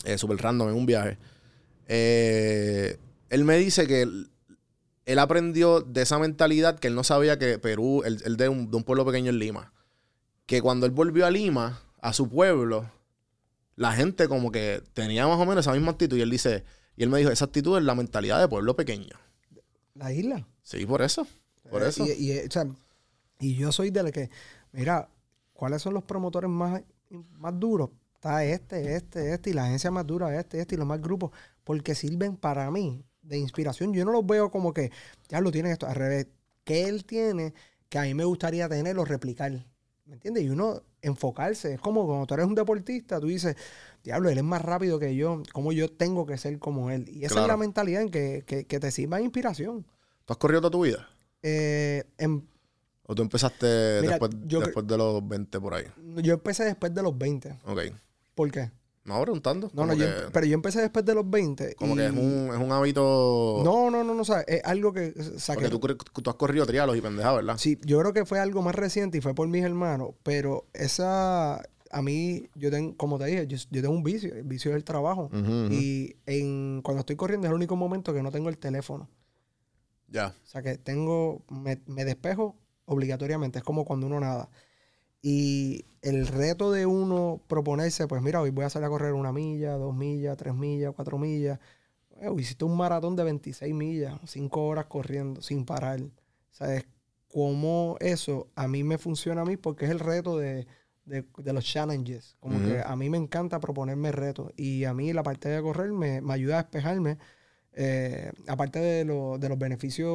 eh, súper random en un viaje, eh, él me dice que él, él aprendió de esa mentalidad que él no sabía que Perú, él, él de, un, de un pueblo pequeño en Lima, que cuando él volvió a Lima, a su pueblo, la gente como que tenía más o menos esa misma actitud. Y él dice, y él me dijo, esa actitud es la mentalidad de pueblo pequeño. La isla. Sí, por eso. Por Eh, eso. Y, y, o sea, y yo soy de la que, mira, ¿cuáles son los promotores más, más duros? Está este, este, este, y la agencia más dura, este, este, y los más grupos, porque sirven para mí de inspiración. Yo no los veo como que, ya lo tienen esto, al revés. Que él tiene que a mí me gustaría tener o replicar. ¿Me entiendes? Y uno enfocarse. Es como cuando tú eres un deportista, tú dices, diablo, él es más rápido que yo, ¿cómo yo tengo que ser como él? Y esa Claro. es la mentalidad en que, que, que te sirva de inspiración. ¿Tú has corrido toda tu vida? Eh, en, ¿O tú empezaste Mira, después, yo cre- después de los 20 por ahí? Yo empecé después de los 20. Ok. ¿Por qué? No, preguntando. No, no, yo, pero yo empecé después de los 20. como y- que es un, es un hábito. No, no, no, no, o sea, es algo que... Sea, Porque que- tú, tú has corrido trialos y pendejadas, ¿verdad? Sí, yo creo que fue algo más reciente y fue por mis hermanos, pero esa, a mí, yo tengo, como te dije, yo, yo tengo un vicio, el vicio del trabajo. Ujú, ujú. Y en, cuando estoy corriendo es el único momento que no tengo el teléfono. Ya. O sea que tengo, me, me despejo obligatoriamente, es como cuando uno nada. Y el reto de uno proponerse, pues mira, hoy voy a salir a correr una milla, dos millas, tres millas, cuatro millas. Eh, hoy hiciste un maratón de 26 millas, cinco horas corriendo sin parar. ¿Sabes? Cómo eso a mí me funciona a mí porque es el reto de, de- de los challenges. Como que a mí me encanta proponerme retos. Y a mí la parte de correr me, me ayuda a despejarme. Eh, aparte de, lo- de los beneficios.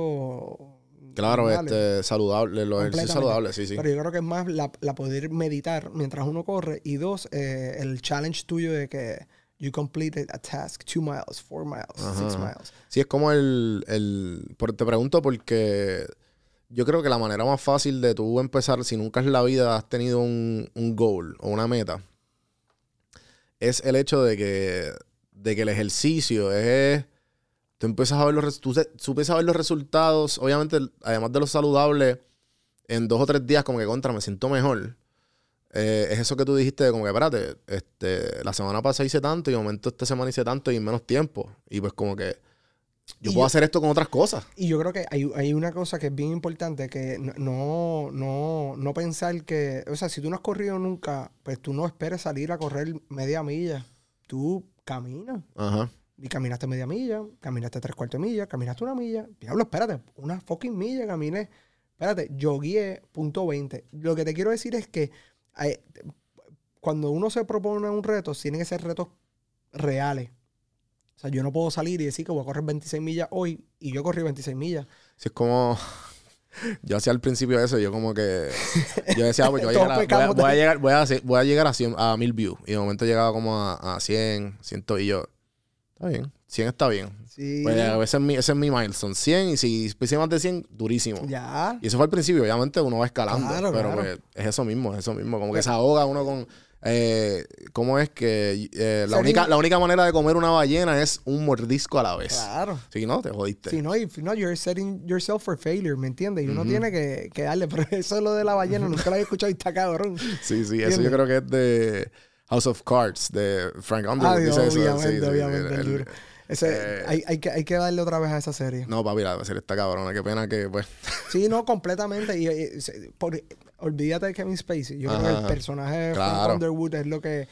Claro, este, saludable, los ejercicios saludables, sí, sí. Pero yo creo que es más la, la poder meditar mientras uno corre. Y dos, eh, el challenge tuyo de que you completed a task two miles, four miles, six miles. Sí, es como el, el por- te pregunto porque yo creo que la manera más fácil de tú empezar, si nunca en la vida has tenido un, un goal o una meta, es el hecho de que, de que el ejercicio es... Tú empiezas a ver los, tú, tú empiezas a ver los resultados, obviamente, además de lo saludable, en dos o tres días como que contra, me siento mejor. Eh, es eso que tú dijiste, como que, espérate, este, la semana pasada hice tanto y de momento esta semana hice tanto y en menos tiempo. Y pues como que yo Y puedo yo- hacer esto con otras cosas. Y yo creo que hay, hay una cosa que es bien importante, que no- no, no, no pensar que, o sea, si tú no has corrido nunca, pues tú no esperes salir a correr media milla. Tú caminas. Ajá. Y caminaste media milla, caminaste tres cuartos de milla, caminaste una milla. Diablo, espérate, una fucking milla caminé. Espérate, yogué punto 20. Lo que te quiero decir es que eh, cuando uno se propone un reto, tienen que ser retos reales. O sea, yo no puedo salir y decir que voy a correr 26 millas hoy y yo corrí 26 millas. Si es como. Yo hacía al principio eso, yo como que. Yo decía, ah, pues yo voy a llegar a, voy a, pecamos de- voy a llegar, voy a, hacer- voy a, llegar a, 100 a 1000 views. Y de momento llegaba como a, a 100, 100 y yo. Está bien. 100 está bien. Sí. Pues a veces es mi, ese es mi milestone. 100 y si hice más de 100, durísimo. ya. Y eso fue al principio, obviamente uno va escalando. Claro, pero claro. pues, es eso mismo, es eso mismo. Como que se ahoga uno con. Eh, ¿Cómo es que eh, la, única, la única manera de comer una ballena es un mordisco a la vez? Claro. Si no, te jodiste. Si no, if no, you're setting yourself for failure, ¿me entiendes? Y uno tiene que, que darle, pero eso es lo de la ballena, nunca lo había escuchado y está cabrón. Sí, sí, eso yo creo que es de House of Cards, de Frank Ah, Underwood. dice eso. obviamente, Sí, sí, obviamente, el- el. Ese- eh, hay, hay que, hay que darle otra vez a esa serie. No, papi, la serie está cabrona. Qué pena que, pues. Sí, no, completamente. Y, y- por- olvídate de Kevin Spacey. Yo creo que el personaje de Frank. Underwood es lo que,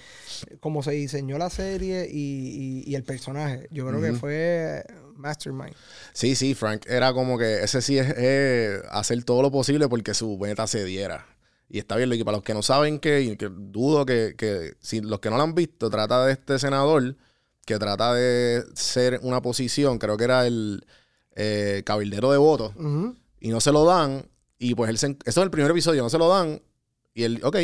como se diseñó la serie y, y- y el personaje. Yo creo que fue Mastermind. Sí, sí, Frank era como que ese sí es, es hacer todo lo posible porque su meta se diera. Y está bien, y para los que no saben que, y que dudo que, que si los que no lo han visto, trata de este senador que trata de ser una posición, creo que era el eh, cabildero de votos, y no se lo dan, y pues él se, eso es el primer episodio, no se lo dan, y él, ok,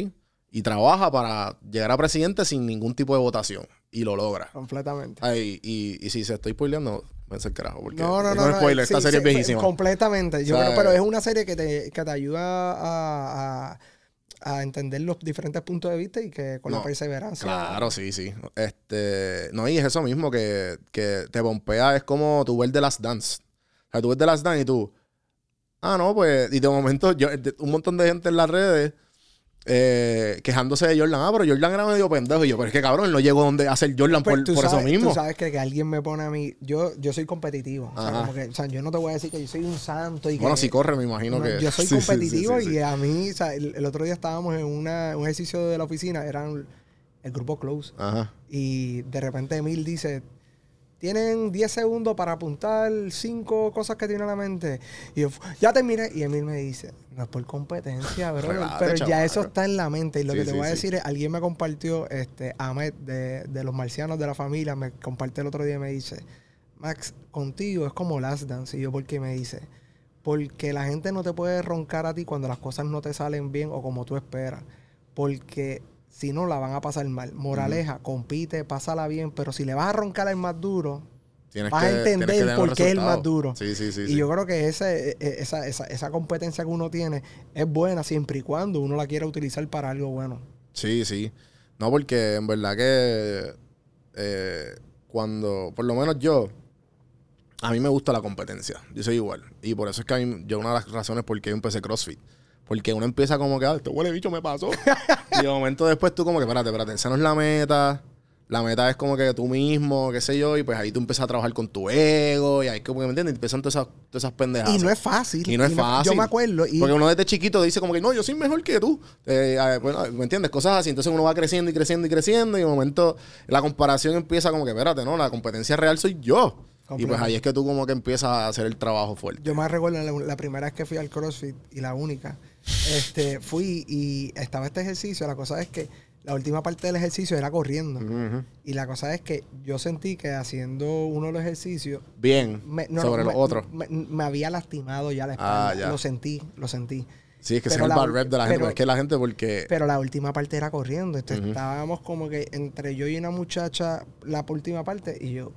y trabaja para llegar a presidente sin ningún tipo de votación, y lo logra. Completamente. Ay, y, y si se estoy spoileando, me el carajo, porque No, no, no. un no, spoiler, sí, esta serie sí, es viejísima. Completamente. Yo O sea, creo, pero es una serie que te, que te ayuda a, a- a entender los diferentes puntos de vista y que con la No, perseverancia. Claro, sí, sí. Este, no, y es eso mismo que, que te pompea, es como tú ves The Last Dance. O sea, tú ves The Last Dance y tú, ah, no, pues, y de momento, yo, de- un montón de gente en las redes eh, quejándose de Jordan. Ah, pero Jordan era medio pendejo. Y yo, pero es que cabrón, él no llegó donde a ser Jordan Pues por, tú por sabes, eso mismo. Tú sabes que, que alguien me pone a mí. Yo, yo soy competitivo. O sea, como que, o sea, yo no te voy a decir que yo soy un santo. Y bueno, que, si corre, me imagino No, que. Yo soy sí, competitivo sí, sí. y a mí, o sea, el, el otro día estábamos en una, un ejercicio de la oficina, eran el grupo Close. Ajá. Y de repente Emil dice, tienen 10 segundos para apuntar cinco cosas que tiene en la mente. Y yo, ya terminé. Y Emil me dice, no es por competencia, bro, pero ya eso está en la mente. Y lo Sí, que te sí, voy a sí. decir es, alguien me compartió, este, Ahmed, de, de los marcianos de la familia, me compartió el otro día y me dice, Max, contigo es como Last Dance. Y yo, ¿por qué me dice? Porque la gente no te puede roncar a ti cuando las cosas no te salen bien o como tú esperas. Porque si no, la van a pasar mal. Moraleja, compite, pásala bien, pero si le vas a roncar al más duro, Tienes vas a que- tienes entender por qué es el más duro. Sí, sí, sí. y yo creo que ese, e- e- esa, esa, esa competencia que uno tiene es buena siempre y cuando uno la quiera utilizar para algo bueno. Sí, sí. No, porque en verdad que eh, cuando, por lo menos yo, a mí me gusta la competencia. Yo soy igual. Y por eso es que a mí, yo una de las razones por qué empecé CrossFit. Porque uno empieza como que, ah, este huele bicho me pasó. y de momento después tú como que, espérate, espérate, esa no es la meta. La meta es como que tú mismo, qué sé yo, y pues ahí tú empiezas a trabajar con tu ego, y ahí como que, ¿me entiendes? Y empiezan todas esas, todas esas pendejadas. Y no es fácil. Y no es fácil. Yo me acuerdo. Y, Porque uno desde chiquito dice como que, no, yo soy mejor que tú. Eh, eh, bueno, ¿me entiendes? Cosas así. Entonces uno va creciendo y creciendo y creciendo, y de momento la comparación empieza como que, espérate, no, la competencia real soy yo. Y pues ahí es que tú como que empiezas a hacer el trabajo fuerte. Yo me recuerdo la, la primera vez que fui al CrossFit y la única. Este, fui y estaba este ejercicio. La cosa es que la última parte del ejercicio era corriendo. Y la cosa es que yo sentí que haciendo uno de los ejercicios Bien, me, no, sobre no, los me- otros. Me, me había lastimado ya la espalda. Ah, ya. Lo sentí, lo sentí. Sí, es que es el rep de la gente. pero- pero es que la gente porque... Pero la última parte era corriendo. Entonces estábamos como que entre yo y una muchacha, la última parte, y yo,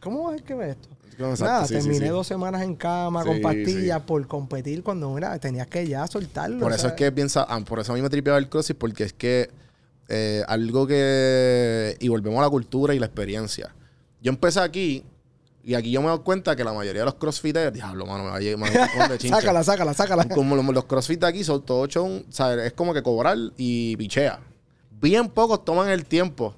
¿cómo es que ve esto? Exacto, Nada, sí, terminé sí. dos semanas en cama con pastillas por competir cuando mira, tenías que ya soltarlo. Por eso es que piensa, ah, por eso a mí me tripeaba el CrossFit, porque es que eh, algo que. Y volvemos a la cultura y la experiencia. Yo empecé aquí, y aquí yo me doy cuenta que la mayoría de los CrossFiters, diablo, mano, me va a montón de chincha. Sácala, sácala, sácala. Como los, los CrossFit de aquí son todos chon, es como que cobrar y pichea. Bien pocos toman el tiempo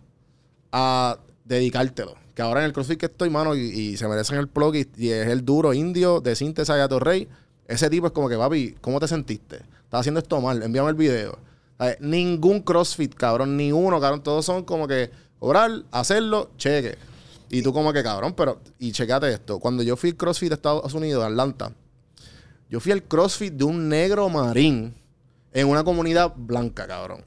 a dedicártelo. Que ahora en el CrossFit que estoy, mano, y, y se merecen el plug y, y es el duro indio de Síntesis a Torrey. Ese tipo es como que, papi, ¿cómo te sentiste? Estás haciendo esto mal, envíame el video. ¿Sabes? Ningún CrossFit, cabrón, ni uno, cabrón. Todos son como que cobrar, hacerlo, cheque. Y tú como que, cabrón, pero... Y checate esto. Cuando yo fui al CrossFit de Estados Unidos, Atlanta, yo fui al CrossFit de un negro marín en una comunidad blanca, cabrón.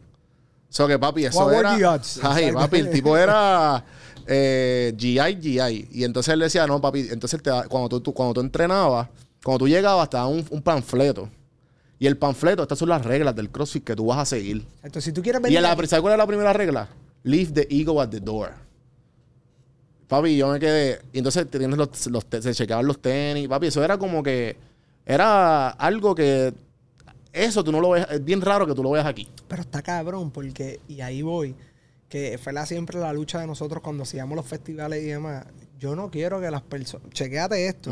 So que papi, eso What era. Ay, papi, el tipo era eh, GI, GI. Y entonces él decía, no, papi, entonces te da- cuando, tú, tú- cuando tú entrenabas, cuando tú llegabas, te daban un, un panfleto. Y el panfleto, estas son las reglas del CrossFit que tú vas a seguir. Entonces, si tú quieres Y venir. la, ¿sabes cuál es la primera regla? Leave the ego at the door. Papi, yo me quedé. Y entonces tienes los, se chequeaban los tenis. Papi, eso era como que. Era algo que. Eso tú no lo ves. Es bien raro que tú lo veas aquí. Pero está cabrón, porque, y ahí voy, que fue la, siempre la lucha de nosotros cuando hacíamos los festivales y demás. Yo no quiero que las personas, chequéate esto,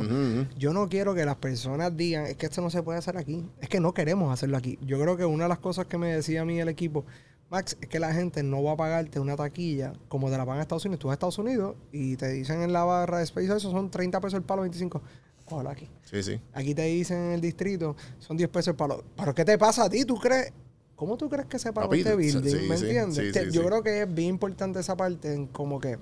yo no quiero que las personas digan, es que esto no se puede hacer aquí, es que no queremos hacerlo aquí. Yo creo que una de las cosas que me decía a mí el equipo, Max, es que la gente no va a pagarte una taquilla como te la pagan en Estados Unidos. Tú vas a Estados Unidos y te dicen en la barra de Space, eso son 30 pesos el palo, 25. Cógelo aquí. Sí, sí. Aquí te dicen en el distrito, son 10 pesos el palo. ¿Pero qué te pasa a ti? ¿Tú crees? ¿Cómo tú crees que se pagó Papi, este building? sí, ¿Me sí, entiendes? sí, sí, Yo creo que es bien importante esa parte en como que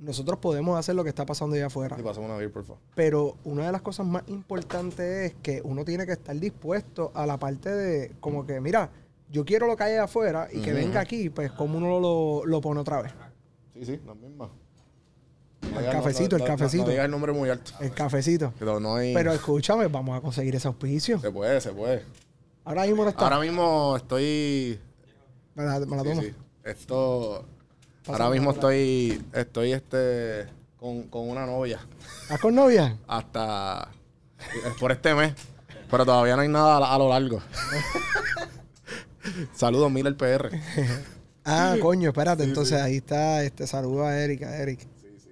nosotros podemos hacer lo que está pasando allá afuera. Y pasamos una beer, por favor. Pero una de las cosas más importantes es que uno tiene que estar dispuesto a la parte de como que, mira, yo quiero lo que hay allá afuera y que venga aquí, pues como uno lo, lo pone otra vez. Sí, sí, la misma. El cafecito, el cafecito. El nombre muy alto. El cafecito. Pero no hay. Pero escúchame, vamos a conseguir ese auspicio. Se puede, se puede. Ahora mismo no está. Ahora mismo estoy. me la, me la Sí, tomo. sí. Esto. Pásame ahora mismo estoy. Estoy este. Con, con una novia. ¿Estás con novia? Hasta. es por este mes. Pero todavía no hay nada a, a lo largo. Saludos, Miller PR. Ah, coño, espérate. Entonces ahí está, este saludo a Eric, a Eric. Sí, sí.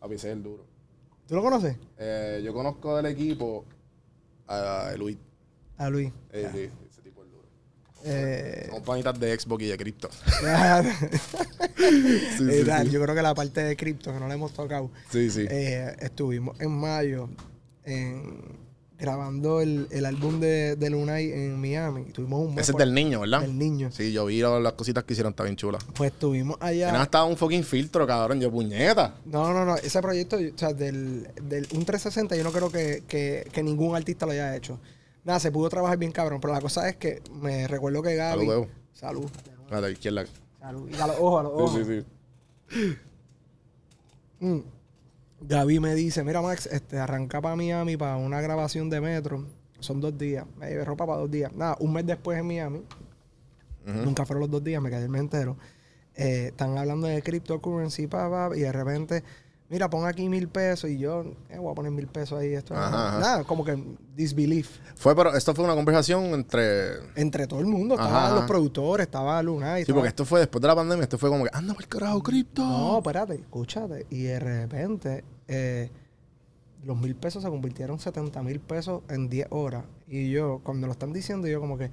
A es el duro. ¿Tú lo conoces? Eh, yo conozco del equipo a Luis. A Luis. Eh, sí, ese tipo es duro. Eh, Son panitas de Xbox y de Crypto. eh, sí, sí. Yo creo que la parte de cripto que no la hemos tocado. Sí, sí. eh, estuvimos en mayo en- grabando el, el álbum de, de Lunay en Miami. Tuvimos un Ese es del niño, ¿verdad? del niño. Sí, yo vi las cositas que hicieron, está bien chula. Pues estuvimos allá. Nada, estaba un fucking filtro, cabrón. Yo, puñeta. No, no, no. Ese proyecto, o sea, del, del un 360, yo no creo que, que- que ningún artista lo haya hecho. Nada, se pudo trabajar bien cabrón. Pero la cosa es que me recuerdo que Gaby. Salud, Evo. Salud. A la izquierda. Salud. Y a los ojos, a los ojos. Sí, sí, sí. Mm. Gaby me dice, mira Max, este, arranca para Miami para una grabación de metro. Son dos días. Me llevé ropa para dos días. Nada, un mes después en Miami. Nunca fueron los dos días, me quedé el mes entero. Eh, están hablando de cryptocurrency, pa, pa, y de repente mira, pon aquí mil pesos y yo eh, voy a poner mil pesos ahí. Esto, Ajá, ajá. Nada, como que disbelief. Fue, pero esto fue una conversación entre. Entre todo el mundo, estaban los productores, estaba Luna y Sí, porque esto fue después de la pandemia. Esto fue como que, anda por el carajo, cripto. No, espérate, escúchate. Y de repente, eh, los mil pesos se convirtieron en 70 mil pesos en 10 horas. Y yo, cuando lo están diciendo, yo como que.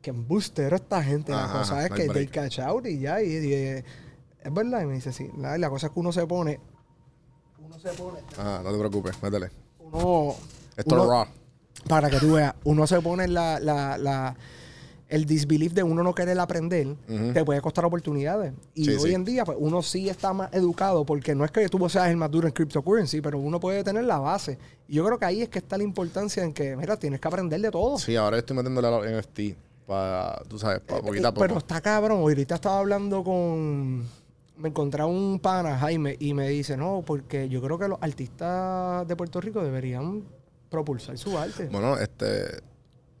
Que embustero esta gente. la Ajá, cosa es no que they break. catch out y ya. Y, y, eh, es verdad. Y me dice, sí. La, la cosa es que uno se pone. Uno se pone. Ah, no te preocupes, métele. Uno. Esto uno- es raw. Para que tú veas, uno se pone la, la, la- el disbelief de uno no querer aprender, te puede costar oportunidades. Y Sí, hoy sí. en día, pues uno sí está más educado, porque no es que tú seas el más duro en cryptocurrency, pero uno puede tener la base. Y yo creo que ahí es que está la importancia en que, mira, tienes que aprender de todo. Sí, ahora estoy metiéndole a los NFT para, tú sabes, para Eh, poquito a eh, poco. Pero está cabrón. Ahorita estaba hablando con. Me encontré a un pana, Jaime, y me dice: No, porque yo creo que los artistas de Puerto Rico deberían propulsar su arte. Bueno, este,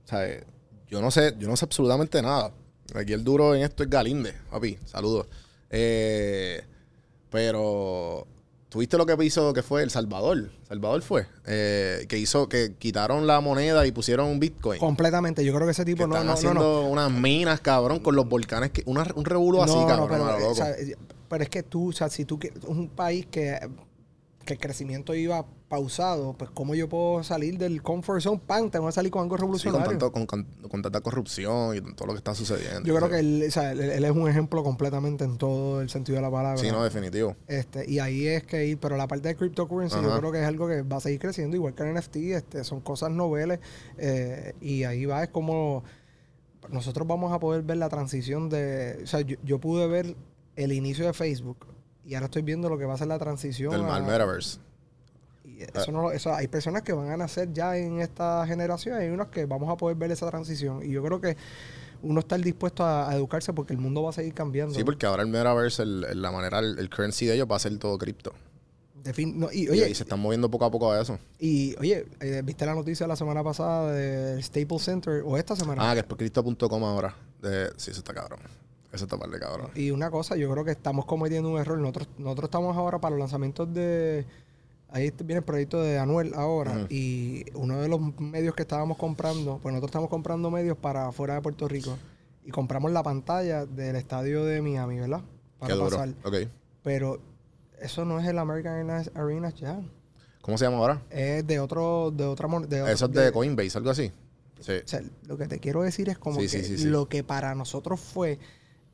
¿sabes? Yo no sé, yo no sé absolutamente nada. Aquí el duro en esto es Galinde, papi. Saludos. Eh, pero tuviste lo que hizo que fue El Salvador. Salvador fue. eh, que hizo, que quitaron la moneda y pusieron un Bitcoin. Completamente. Yo creo que ese que tipo no, están no, haciendo no. unas minas, cabrón, con los volcanes. Que, una- un revuelo así, cabrón. pero, eh, loco. o sea, pero es que tú, o sea, si tú quieres un país que, que el crecimiento iba pausado, pues cómo yo puedo salir del comfort zone, pan, tengo que salir con algo Sí, con, revolucionario. tanto, con, con- con tanta corrupción y todo lo que está sucediendo. yo creo que él, o sea, él, él es un ejemplo completamente en todo el sentido de la palabra. Sí, no, definitivo. Este, y ahí es que ir, pero la parte de cryptocurrency yo creo que es algo que va a seguir creciendo, igual que el NFT, este, son cosas noveles, eh, y ahí va, es como nosotros vamos a poder ver la transición de, o sea, yo, yo pude ver el inicio de Facebook, y ahora estoy viendo lo que va a ser la transición. Del a- mal metaverse. y eso no, lo- eso, hay personas que van a nacer ya en esta generación, y hay unos que vamos a poder ver esa transición, y yo creo que uno está dispuesto a, a educarse porque el mundo va a seguir cambiando. Sí, porque ahora el metaverse, el- la manera, el, el currency de ellos va a ser todo cripto. No, y, oye, y se están moviendo poco a poco a eso. Y oye, eh, ¿viste la noticia la semana pasada del Staples Center o esta semana? Ah, que es por crypto.com ahora. Sí, eso está cabrón. Eso está par de cabrón. Y una cosa, yo creo que estamos cometiendo un error. Nosotros, nosotros estamos ahora para los lanzamientos de... Ahí viene el proyecto de Anuel ahora. Y uno de los medios que estábamos comprando, pues nosotros estamos comprando medios para fuera de Puerto Rico. Y compramos la pantalla del estadio de Miami, ¿verdad? Para Qué duro. pasar. Pero eso no es el American Airlines Arena ya. ¿Cómo se llama ahora? Es de otro, de otra mon- de Eso es de Coinbase, algo así. Sí. O sea, lo que te quiero decir es como Sí, que sí, sí, sí. lo que para nosotros fue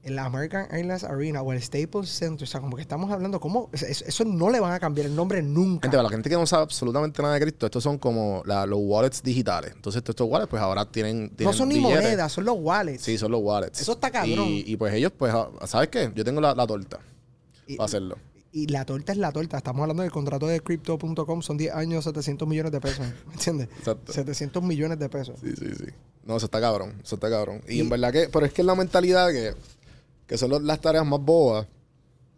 el American Airlines Arena o el Staples Center, o sea, como que estamos hablando, ¿cómo? Eso, eso no le van a cambiar el nombre nunca. Gente, para la gente que no sabe absolutamente nada de cripto, estos son como la- los wallets digitales. Entonces, estos wallets, pues ahora tienen. no son ni billetes. monedas, son los wallets. Sí, son los wallets. Eso está cabrón. Y, y pues ellos, pues, ah, ¿sabes qué? Yo tengo la, la torta y, para hacerlo. y la torta es la torta. Estamos hablando del contrato de Crypto.com, son 10 años, 700 millones de pesos. ¿Me entiendes? Exacto. 700 millones de pesos. Sí, sí, sí. No, eso está cabrón. Eso está cabrón. Y, en verdad que, pero es que es la mentalidad que, que son las tareas más bobas,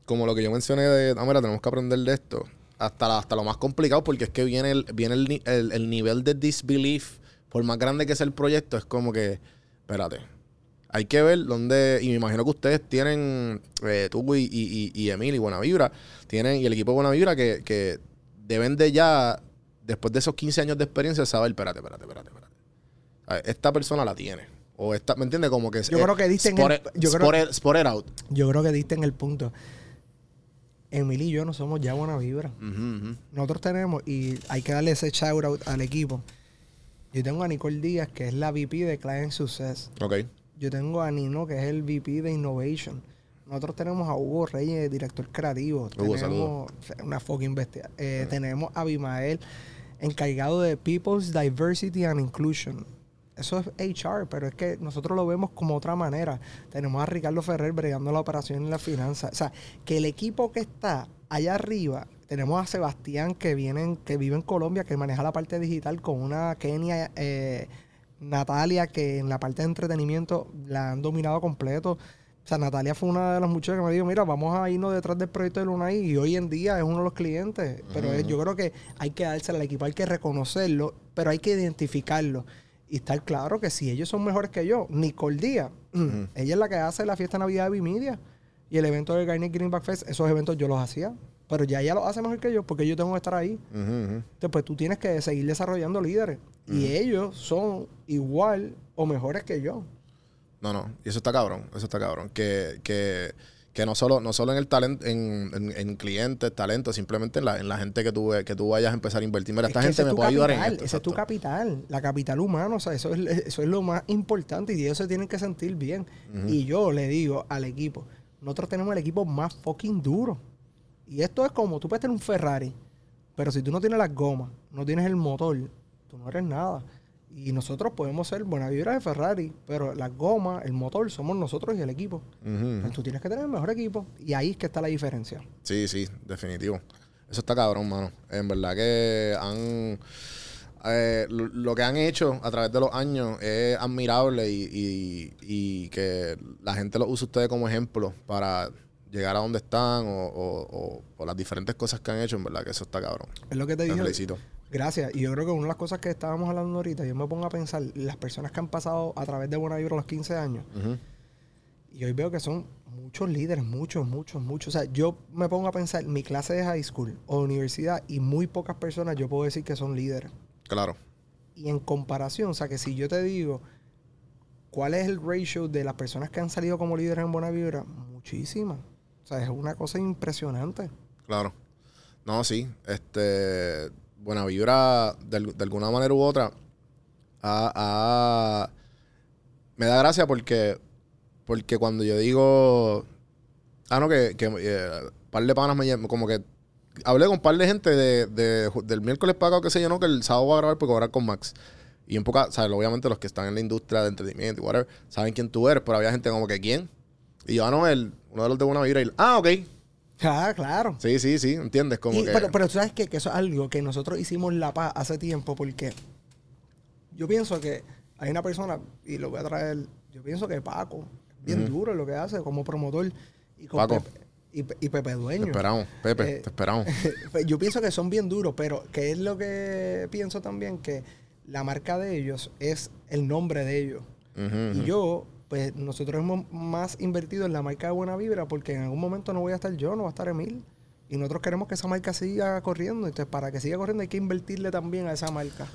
como lo que yo mencioné de, ah, mira, tenemos que aprender de esto, hasta, hasta lo más complicado, porque es que viene el, viene el, el- el nivel de disbelief, por más grande que sea el proyecto, es como que, espérate, hay que ver dónde, y me imagino que ustedes tienen, eh, tú y, y, y, y Emil y Buena Vibra, tienen, y el equipo de Buena Vibra, que, que deben de ya, después de esos 15 años de experiencia, saber, espérate, espérate, espérate, espérate. Esta persona la tiene. O esta, ¿me entiendes? Como que Yo creo que diste en el- yo creo- it- spot it out. Yo creo que diste en el punto. Emily y yo no somos ya buena vibra. Nosotros tenemos, y hay que darle ese shout out al equipo. Yo tengo a Nicole Díaz, que es la VP de Client Success. Ok. Yo tengo a Nino, que es el VP de Innovation. Nosotros tenemos a Hugo Reyes, director creativo. Hugo, tenemos una fucking bestia. Eh, Tenemos a Abimael, encargado de People's Diversity and Inclusion. Eso es HR, pero es que nosotros lo vemos como otra manera. Tenemos a Ricardo Ferrer bregando la operación y la finanza. O sea, que el equipo que está allá arriba, tenemos a Sebastián que viene, que vive en Colombia, que maneja la parte digital con una Kenia eh, Natalia, que en la parte de entretenimiento la han dominado completo. O sea, Natalia fue una de las muchachas que me dijo, mira, vamos a irnos detrás del proyecto de Lunay y hoy en día es uno de los clientes. Pero es- yo creo que hay que dársela al equipo, hay que reconocerlo, pero hay que identificarlo. Y estar claro que si ellos son mejores que yo, Nicole Díaz, ella es la que hace la fiesta de Navidad de Vimedia y el evento del Garnet Greenback Fest, esos eventos yo los hacía. pero ya ella lo hace mejor que yo porque yo tengo que estar ahí. Ujú. Entonces, pues tú tienes que seguir desarrollando líderes. Y ellos son igual o mejores que yo. No, no. Y eso está cabrón. Eso está cabrón. Que, que, que no solo, no solo en el talento, en, en, en clientes, talento, simplemente en la, en la gente que tú, que tú vayas a empezar a invertir. Mira, Es esta gente me tu puede ayudar en capital, esto. Ese es tu capital, la capital humana, o sea, eso es, eso es lo más importante y ellos se tienen que sentir bien. Y yo le digo al equipo, nosotros tenemos el equipo más fucking duro. Y esto es como, tú puedes tener un Ferrari, pero si tú no tienes las gomas, no tienes el motor, tú no eres nada. Y nosotros podemos ser buena vibra de Ferrari, pero las gomas, el motor, somos nosotros y el equipo. Ujú. Pues tú tienes que tener el mejor equipo. Y ahí es que está la diferencia. Sí, sí, definitivo. Eso está cabrón, mano. En verdad que han... eh, lo, lo que han hecho a través de los años es admirable y, y- y que la gente lo use ustedes como ejemplo para llegar a donde están o, o- o- o las diferentes cosas que han hecho. En verdad que eso está cabrón. Es lo que te Te dije. felicito. Gracias. Y yo creo que una de las cosas que estábamos hablando ahorita, yo me pongo a pensar, las personas que han pasado a través de Buena Vibra los 15 años, y hoy veo que son muchos líderes, muchos, muchos, muchos. O sea, yo me pongo a pensar, mi clase de high school o universidad, y muy pocas personas yo puedo decir que son líderes. Claro. Y en comparación, o sea, que si yo te digo, ¿cuál es el ratio de las personas que han salido como líderes en Buena Vibra? Muchísimas. O sea, es una cosa impresionante. Claro. No, sí. Este. Buena vibra, de, de alguna manera u otra, ha- ha- me da gracia porque. Porque cuando yo digo. Ah, no, que, que eh, par de panas me Como que. Hablé con un par de gente de, de- del miércoles pagado, que sé yo, no, que el sábado va a grabar porque va a grabar con Max. Y en poca, ¿sabes? Obviamente los que están en la industria de entretenimiento y whatever, saben quién tú eres, pero había gente como que, ¿quién? Y yo, ah, no, el, uno de los de Buena Vibra. Y él, ah, ok. Ah, claro. Sí, sí, sí, ¿entiendes? Como Y- que... pero, pero tú sabes que eso es algo que nosotros hicimos la paz hace tiempo porque yo pienso que hay una persona, y lo voy a traer, yo pienso que Paco bien duro en lo que hace como promotor y Paco. Pepe, y, Pe- y Pepe Te Dueño. esperamos, Pepe, Eh, te esperamos. Pues yo pienso que son bien duros, pero que es lo que pienso también que la marca de ellos es el nombre de ellos. Y yo, pues nosotros hemos más invertido en la marca de Buena Vibra porque en algún momento no voy a estar yo, no va a estar Emil. Y nosotros queremos que esa marca siga corriendo. Entonces, para que siga corriendo hay que invertirle también a esa marca.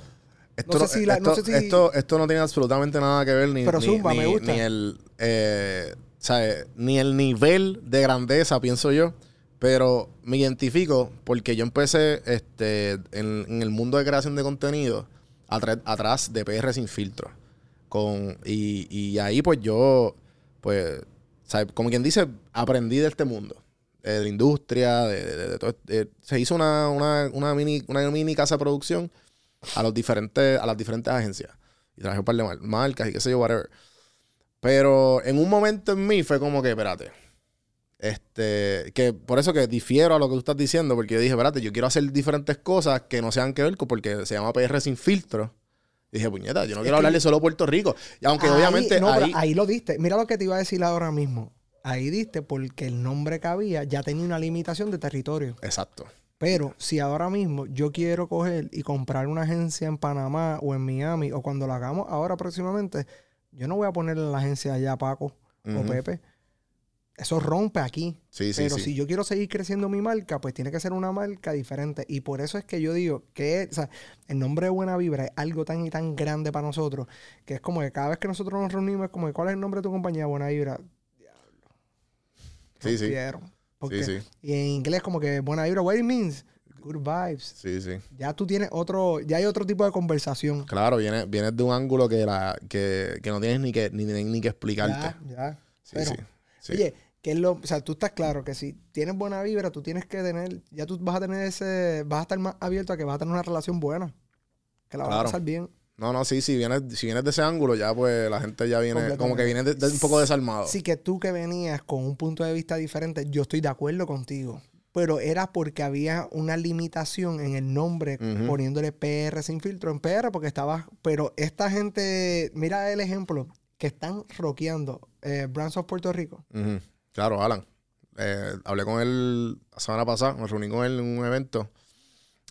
Esto no sé si la- no esto, sé si- esto, esto no tiene absolutamente nada que ver ni, Pero zumba, ni- me gusta. ni el eh, ¿sabes? ni el nivel de grandeza, pienso yo. Pero me identifico porque yo empecé este, en, en el mundo de creación de contenido atrás de PR sin filtro. Con, y, y ahí pues yo, pues, ¿sabes? como quien dice, aprendí de este mundo. de la industria, de, de- de todo. eh, se hizo una, una, una mini, una mini casa de producción a los diferentes, a las diferentes agencias. Y traje un par de mar- marcas y qué sé yo, whatever. Pero en un momento en mí fue como que, espérate. Este, que por eso que difiero a lo que tú estás diciendo, porque yo dije, espérate, yo quiero hacer diferentes cosas que no sean que ver porque se llama PR sin filtro. Dije, puñeta, yo no quiero hablarle solo a Puerto Rico. Y aunque Ahí- obviamente no, ahí, ahí lo diste. Mira lo que te iba a decir ahora mismo. Ahí diste porque el nombre que había ya tenía una limitación de territorio. Exacto. Pero si ahora mismo yo quiero coger y comprar una agencia en Panamá o en Miami o cuando lo hagamos ahora próximamente, yo no voy a ponerle la agencia allá Paco o. Pepe. Eso rompe aquí. Sí, sí, Pero sí. si yo quiero seguir creciendo mi marca, pues tiene que ser una marca diferente. Y por eso es que yo digo que o sea, el nombre de Buena Vibra es algo tan y tan grande para nosotros, que es como que cada vez que nosotros nos reunimos, es como que, ¿cuál es el nombre de tu compañía? Buena Vibra. Sí, sí. Porque- Sí, sí. Y en inglés como que Buena Vibra, what it means? Good vibes. Sí, sí. Ya tú tienes otro, ya hay otro tipo de conversación. Claro, vienes viene de un ángulo que, la, que, que no tienes ni que, ni, ni que explicarte. Ya, ya. Sí, Pero, sí, sí. Oye, que es lo, o sea, tú estás claro que si tienes buena vibra, tú tienes que tener, ya tú vas a tener ese, vas a estar más abierto a que vas a tener una relación buena. Que la vas a pasar bien. No, no, sí, si vienes, si vienes de ese ángulo, ya pues la gente ya viene, como que viene de- de un poco desarmado. Así que tú que venías con un punto de vista diferente, yo estoy de acuerdo contigo. Pero era porque había una limitación en el nombre, poniéndole PR sin filtro en PR, porque estabas. Pero esta gente, mira el ejemplo, que están rockeando eh, Brands of Puerto Rico. Ujú. Claro, Alan. Eh, hablé con él la semana pasada, me reuní con él en un evento.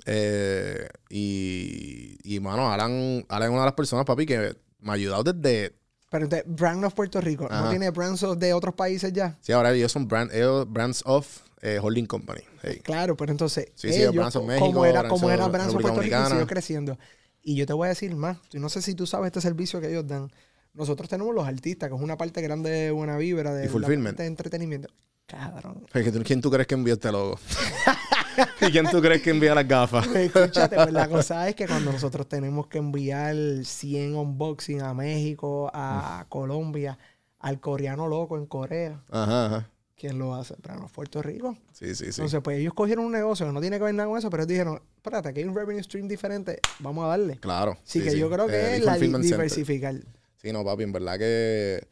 Eh, y, y, mano, Alan, Alan es una de las personas, papi, que me ha ayudado desde... Pero entonces, Brand of Puerto Rico, ¿no Ajá. tiene brands of de otros países ya? Sí, ahora ellos son brand, ellos, Brands of eh, Holding Company. Hey. Claro, pero entonces, Sí, sí, ellos, Branson co- México, como era, como era Branson República Puerto Rico, Dominicana. siguió creciendo. Y yo te voy a decir más. No sé si tú sabes este servicio que ellos dan. Nosotros tenemos los artistas, que es una parte grande de buena vibra, de Y la parte de entretenimiento. Cabrón. ¿quién- ¿Quién tú crees que envió este logo? ¿Y quién tú crees que envía las gafas? Pues, escúchate, pues la cosa es que cuando nosotros tenemos que enviar 100 unboxing a México, a Colombia, al coreano loco en Corea, Ajá, ajá. ¿quién lo hace? Pero Puerto Rico. Sí, sí, sí. Entonces, pues ellos cogieron un negocio que no tiene que ver nada con eso, pero ellos dijeron, espérate, aquí hay un revenue stream diferente, vamos a darle. claro. Así que yo creo que Eh, es la di- Fulfillment Center. Sí, no, papi, en verdad que,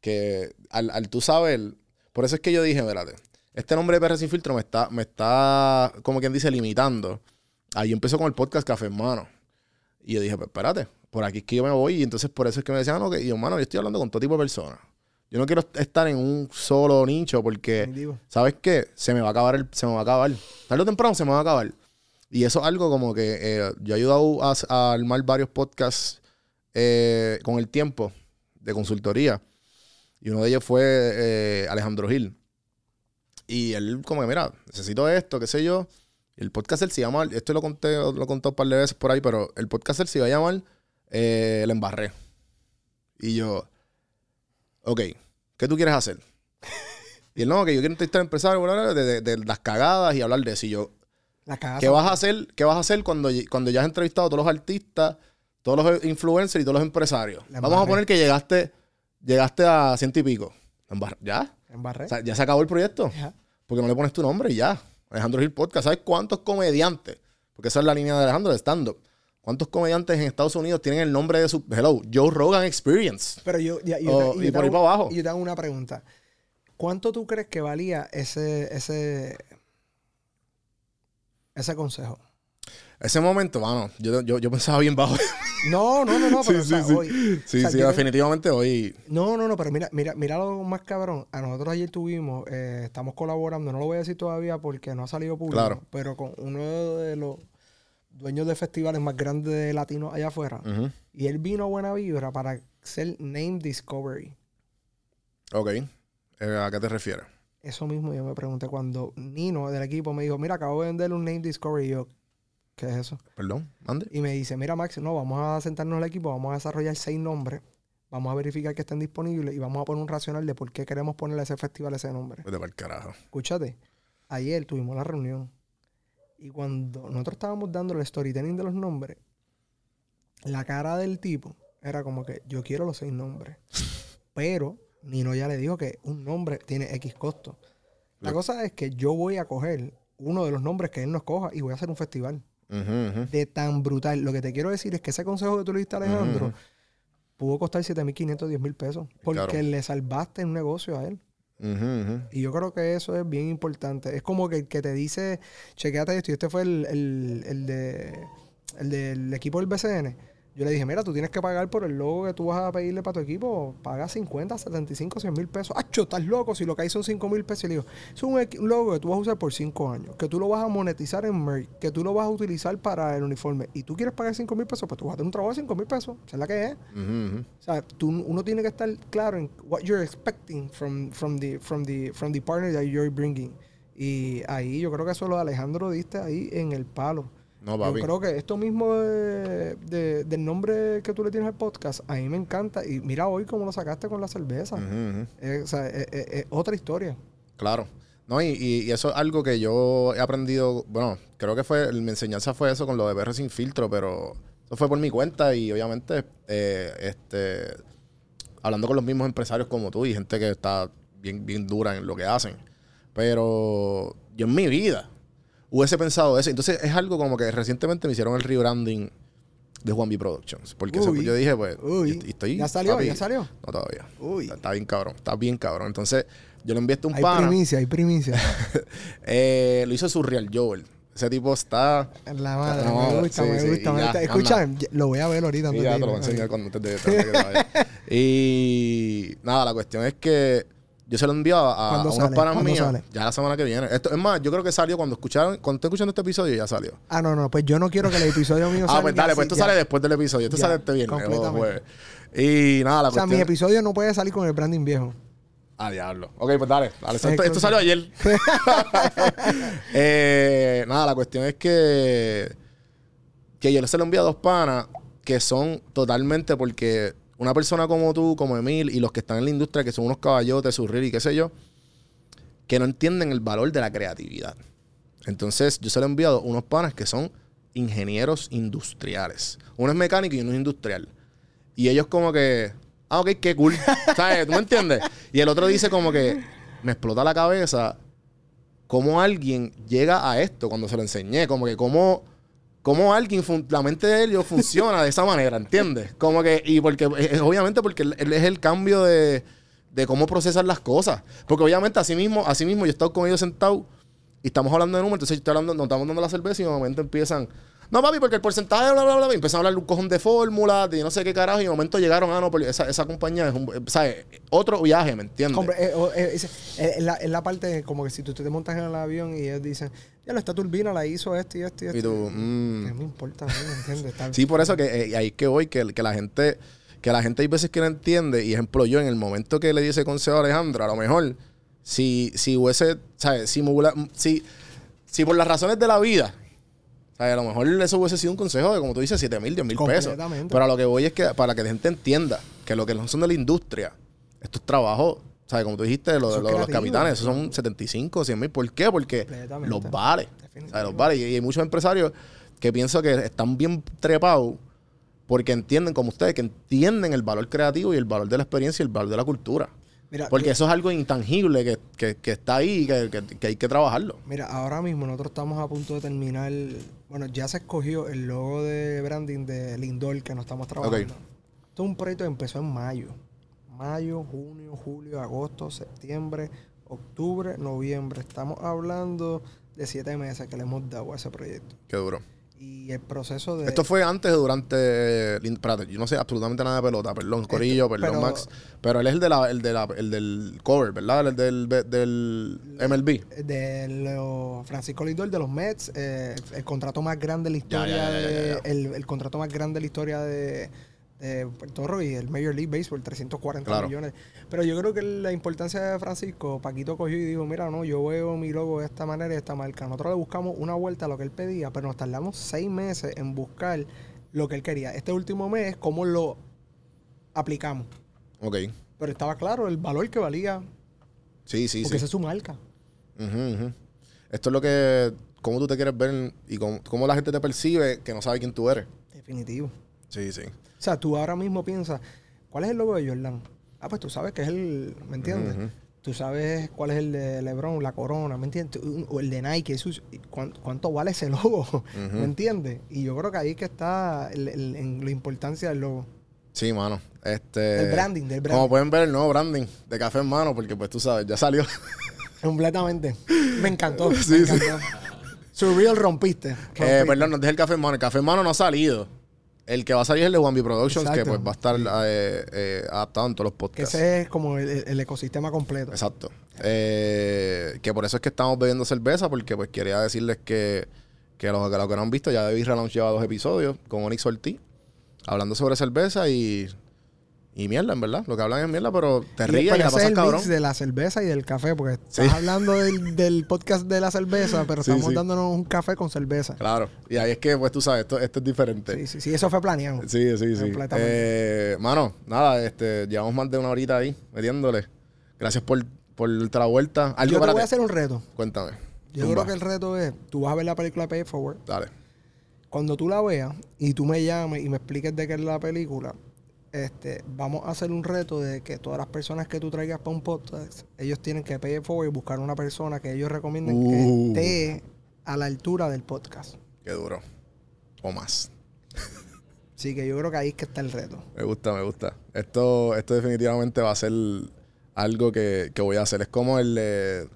que al, al tú saber, por eso es que yo dije, espérate, este nombre de PR Sin Filtro me está, me está, como quien dice, limitando. Ahí empezó con el podcast Café Hermano. Y yo dije, pues espérate, por aquí es que yo me voy. Y entonces por eso es que me decían, no, que y yo, mano, yo estoy hablando con todo tipo de personas. Yo no quiero estar en un solo nicho porque, Definitivo. ¿sabes qué? Se me va a acabar, el, se me va a acabar. Tarde o temprano se me va a acabar. Y eso es algo como que eh, yo he ayudado a, a armar varios podcasts eh, con el tiempo de consultoría. Y uno de ellos fue eh, Alejandro Gil. Y él como que, mira, necesito esto, qué sé yo. El podcast él se llama, esto lo conté, lo he contado un par de veces por ahí, pero el podcast él se iba a llamar eh, El Embarré. Y yo, ok, ¿qué tú quieres hacer? y él, no, que yo quiero entrevistar empresarios bla, bla, de, de- de las cagadas y hablar de eso. Y yo. ¿Qué vas a hacer, qué vas a hacer cuando, cuando ya has entrevistado a todos los artistas, todos los influencers y todos los empresarios? La Vamos a poner que llegaste, llegaste a ciento y pico. ¿Ya? O sea, ya se acabó el proyecto. Ya. Porque no le pones tu nombre y ya. Alejandro Gil Podcast. ¿Sabes cuántos comediantes? Porque esa es la línea de Alejandro de stand-up. ¿Cuántos comediantes en Estados Unidos tienen el nombre de su... Hello, Joe Rogan Experience. Pero yo, ya- yo y por ahí para abajo. y Yo te hago una pregunta. ¿Cuánto tú crees que valía ese, ese, ese consejo? Ese momento, mano, yo, yo, yo pensaba bien bajo. No, no, no, no, pero o sea, hoy- Sí, o sea, sí, definitivamente hoy... No, no, no, pero mira, mira, mira lo más cabrón. A nosotros ayer tuvimos, eh, estamos colaborando, no lo voy a decir todavía porque no ha salido público, Claro. pero con uno de los dueños de festivales más grandes de latinos allá afuera. Y él vino a Buena Vibra para hacer Name Discovery. Ok. Eh, ¿A qué te refieres? Eso mismo yo me pregunté cuando Nino del equipo me dijo, mira, acabo de venderle un Name Discovery. Y yo, ¿qué es eso? Perdón, mande. Y me dice, mira, Max, no, vamos a sentarnos al equipo, vamos a desarrollar seis nombres, vamos a verificar que estén disponibles y vamos a poner un racional de por qué queremos ponerle a ese festival ese nombre. Vete para el carajo. Escúchate, ayer tuvimos la reunión y cuando nosotros estábamos dando el storytelling de los nombres, la cara del tipo era como que yo quiero los seis nombres. Pero Nino ya le dijo que un nombre tiene X costo. La cosa es que yo voy a coger uno de los nombres que él nos coja y voy a hacer un festival. De tan brutal. Lo que te quiero decir es que ese consejo que tú le diste a Alejandro Ujú. pudo costar 7.500, 10.000 pesos. Porque Claro. le salvaste un negocio a él. Y yo creo que eso es bien importante. Es como que el que te dice, chequéate esto, y este fue el, el, el de, el del equipo del BCN. Yo le dije, mira, tú tienes que pagar por el logo que tú vas a pedirle para tu equipo. Paga 50, 75, 100 mil pesos. ¡Acho, estás loco! Si lo que hay son 5 mil pesos. Y le digo, es un, logo que tú vas a usar por 5 años. Que tú lo vas a monetizar en merch. Que tú lo vas a utilizar para el uniforme. Y tú quieres pagar 5 mil pesos, pues tú vas a tener un trabajo de 5 mil pesos. Esa es la que es. O sea, tú, uno tiene que estar claro en what you're expecting from, from, the, from, the, from the partner that you're bringing. Y ahí yo creo que eso lo de Alejandro diste ahí en el palo. No, Yo creo que esto mismo de- de- del nombre que tú le tienes al podcast, a mí me encanta. Y mira hoy cómo lo sacaste con la cerveza. Eh, o sea, es, es- es otra historia. Claro. No, y, y- eso es algo que yo he aprendido. Bueno, creo que fue. Mi enseñanza fue eso con lo de PR sin filtro, pero eso fue por mi cuenta y obviamente, eh, este. Hablando con los mismos empresarios como tú y gente que está bien, bien dura en lo que hacen. Pero yo en mi vida hubiese pensado eso. Entonces es algo como que recientemente me hicieron el rebranding de Juan B Productions. Porque yo dije, pues. Uy. y- y estoy, ¿Ya salió? papi, ¿Ya salió? No, todavía. Uy. Está, está bien cabrón. Está bien cabrón. Entonces, yo le envié esto un Hay pana. primicia, hay primicia. Eh, lo hizo Surreal Joel. Ese tipo está. La madre, No, me gusta, sí, me sí, gusta. y me ya, gusta. anda. Escucha, lo voy a ver ahorita. Antes ya te lo voy a enseñar cuando te vayas. Y nada, la cuestión es que yo se lo envío a, a ¿Cuándo unos sale? panas ¿Cuándo míos. sale? Ya la semana que viene. Esto, es más, yo creo que salió cuando escucharon, cuando estoy escuchando este episodio, ya salió. Ah, no, no, pues yo no quiero que el episodio mío salga Ah, pues dale, pues esto ya. sale después del episodio. Esto Ya, sale este viernes completamente. Y nada, la O sea, mi cuestión. episodio no puede salir con el branding viejo. Ah, diablo. Ok, pues dale. dale. Esto, salió ayer. Eh, nada, la cuestión es que. Que yo se lo envío a dos panas que son totalmente porque una persona como tú, como Emil, y los que están en la industria, que son unos caballotes, surrir y qué sé yo, que no entienden el valor de la creatividad. Entonces, yo se lo he enviado a unos panas que son ingenieros industriales. Uno es mecánico y uno es industrial. Y ellos como que, ah, ok, qué cool. ¿Sabes? ¿Tú me entiendes? Y el otro dice como que, me explota la cabeza cómo alguien llega a esto cuando se lo enseñé. Como que cómo, cómo alguien, la mente de ellos funciona de esa manera, ¿entiendes? Como que, y porque, eh, obviamente porque él, es el cambio de, cómo procesar las cosas. Porque obviamente así mismo, así mismo yo he estado con ellos sentados y estamos hablando de números, entonces yo estoy hablando, nos estamos dando la cerveza y de momento empiezan, no papi, porque el porcentaje, bla, bla, bla, y empiezan a hablar un cojón de fórmulas, de no sé qué carajo, y de momento llegaron, ah, no, pero esa, esa compañía es un, eh, ¿sabes? Otro viaje, ¿me entiendes? Hombre, eh, eh, eh, es la parte como que si tú te montas en el avión y ellos dicen, ya lo esta turbina la hizo esto y esto y esto. y tú, mm. ¿Qué me importa a mí, ¿me entiendes? Sí, por eso que eh, ahí que voy, que, que la gente, que la gente hay veces que no entiende, y ejemplo yo, en el momento que le di ese consejo a Alejandro, a lo mejor, si, si hubiese, ¿sabes? Si, si, si por las razones de la vida, ¿sabes? A lo mejor eso hubiese sido un consejo de, como tú dices, 7 mil, 10 mil pesos. Pero a lo que voy es que para que la gente entienda que lo que no son de la industria, estos trabajos, ¿sabes? Como tú dijiste, lo, lo de los capitanes, esos son 75, 100 mil. ¿Por qué? Porque los vale. Los vale. Y, y hay muchos empresarios que pienso que están bien trepados porque entienden, como ustedes, que entienden el valor creativo y el valor de la experiencia y el valor de la cultura. Mira, Porque yo- eso es algo intangible que, que- que está ahí y que, que- hay que trabajarlo. Mira, ahora mismo nosotros estamos a punto de terminar. Bueno, ya se escogió el logo de branding de Lindor que nos estamos trabajando. Ok. Esto es un proyecto que empezó en mayo. Mayo, junio, julio, agosto, septiembre, octubre, noviembre. Estamos hablando de siete meses que le hemos dado a ese proyecto. Qué duro. Y el proceso de. Esto fue antes o durante. Lin- Espérate, yo no sé absolutamente nada de pelota. Perdón, Corillo, perdón, pero- Max. Pero él es el, de la, el, de la, el del cover, ¿verdad? El del, del MLB. de los Francisco Lindor de los Mets, eh, el, contrato más grande de la historia ya, ya, ya, de el contrato más grande de la historia de, de Puerto Rico y el Major League Baseball, 340 Claro. millones. Pero yo creo que la importancia de Francisco, Paquito cogió y dijo, mira, no, yo veo mi logo de esta manera y de esta marca. Nosotros le buscamos una vuelta a lo que él pedía, pero nos tardamos seis meses en buscar lo que él quería. Este último mes, ¿cómo lo aplicamos? Ok. Pero estaba claro el valor que valía, Sí, sí, porque sí. esa es su marca. Esto es lo que. Cómo tú te quieres ver y cómo, cómo la gente te percibe que no sabe quién tú eres. Definitivo. Sí, sí. O sea, tú ahora mismo piensas, ¿cuál es el logo de Jordan? Ah, pues tú sabes que es el, ¿me entiendes? Tú sabes cuál es el de LeBron, la corona, ¿me entiendes? O el de Nike, eso es- ¿cuán- ¿cuánto, vale ese logo? ¿Me entiendes? Y yo creo que ahí es que está el- el- en la importancia del logo. Sí, mano. Este. Del branding, del branding. Como pueden ver, el nuevo branding de Café en Mano, porque pues tú sabes, ya salió. Completamente. Me encantó. Sí, me sí. Surreal rompiste. Eh, rompiste. perdón, no dije el Café en Mano. El Café en Mano no ha salido. El que va a salir es el de One B Productions, que pues va a estar eh, eh, adaptado en todos los Que podcasts. ese es como el, el ecosistema completo. Exacto. Eh, que por eso es que estamos bebiendo cerveza, porque pues quería decirles que, que los, que los que no han visto, ya David Relaunch lleva dos episodios con Onyx Ortiz, hablando sobre cerveza y, y mierda, en verdad. Lo que hablan es mierda, pero te Y- ríes y pero la ese es pasas el cabrón. mix de la cerveza y del café, porque Sí. estás hablando del, del podcast de la cerveza, pero Sí, estamos sí. dándonos un café con cerveza. Claro. Y ahí es que, pues tú sabes, esto, esto es diferente. Sí, sí, sí, eso fue planeado. Sí, sí, sí. Completamente. Eh, mano, nada, este, llevamos más de una horita ahí metiéndole. Gracias por, por la vuelta. Algo Yo te voy a hacer un reto. Cuéntame. Yo creo que el reto es, tú vas a ver la película Pay Forward, Dale. cuando tú la veas y tú me llames y me expliques de qué es la película, este, vamos a hacer un reto de que todas las personas que tú traigas para un podcast, ellos tienen que Pay It Forward y buscar una persona que ellos recomienden Uh. que esté a la altura del podcast. Qué duro. O más. Así que yo creo que ahí es que está el reto. Me gusta, me gusta. Esto, esto definitivamente va a ser algo que, que voy a hacer. Es como el de-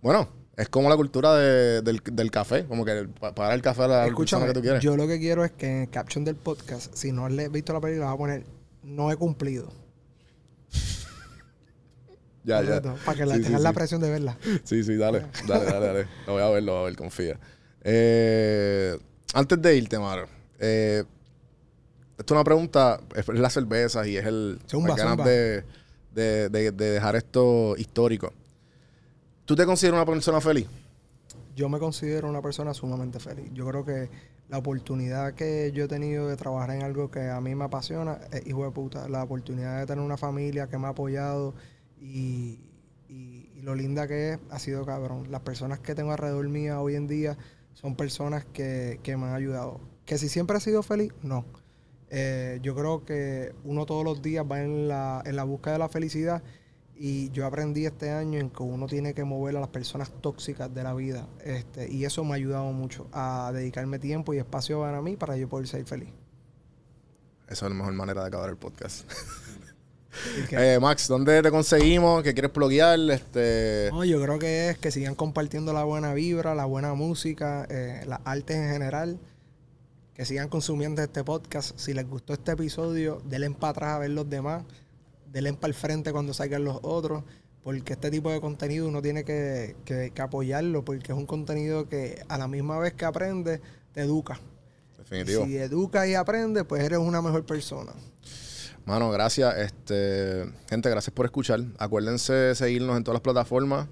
Bueno, es como la cultura de- del, del café. Como que pagar el café a la persona Escúchame, que tú quieres. yo lo que quiero es que en el caption del podcast, si no has le- visto la película, vas a poner no he cumplido. ya, ya. Para que la, Sí, sí, tengas la presión de verla. Sí, sí, dale. Dale, dale, dale. Lo voy a ver, lo voy a ver, confía. Eh, antes de irte, Maro. Eh, esto es una pregunta, es las cervezas y es el Zumba, las ganas de, de- de dejar esto histórico. ¿Tú te consideras una persona feliz? Yo me considero una persona sumamente feliz. Yo creo que la oportunidad que yo he tenido de trabajar en algo que a mí me apasiona es hijo de puta. La oportunidad de tener una familia que me ha apoyado y, lo linda que es ha sido cabrón. Las personas que tengo alrededor mía hoy en día son personas que, que me han ayudado. Que si siempre he sido feliz, no. Eh, yo creo que uno todos los días va en la, en la búsqueda de la felicidad y yo aprendí este año en que uno tiene que mover a las personas tóxicas de la vida. Este, y eso me ha ayudado mucho a dedicarme tiempo y espacio para mí para yo poder ser feliz. Esa es la mejor manera de acabar el podcast. Eh, Max, ¿dónde te conseguimos? ¿Qué quieres bloguear? Este, No, yo creo que es que sigan compartiendo la buena vibra, la buena música, eh, las artes en general. Que sigan consumiendo este podcast. Si les gustó este episodio, denle para atrás a ver los demás. Denle para el frente cuando salgan los otros. Porque este tipo de contenido uno tiene que, que- que apoyarlo. Porque es un contenido que a la misma vez que aprende, te educa. definitivo. Si educas y aprendes, pues eres una mejor persona. Mano, gracias. Este, gente, gracias por escuchar. Acuérdense de seguirnos en todas las plataformas.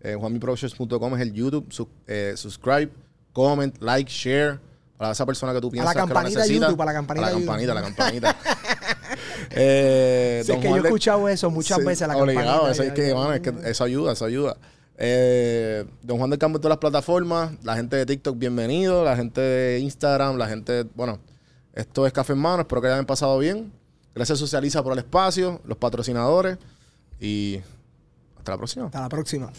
Eh, JuanmiProductions.com es el YouTube. Eh, subscribe, comment, like, share. Para esa persona que tú piensas que lo campanita de necesita. YouTube, a la campanita A la campanita, a la campanita. eh, Si es que yo he escuchado eso muchas Sí, veces, la obligado, campanita. eso es que, ya- mano, es que eso ayuda, eso ayuda. Eh, Don Juan del Campo en todas las plataformas, la gente de TikTok, bienvenido, la gente de Instagram, la gente, bueno, esto es Café en Mano, espero que hayan pasado bien. Gracias Socializa por el espacio, los patrocinadores y hasta la próxima. Hasta la próxima.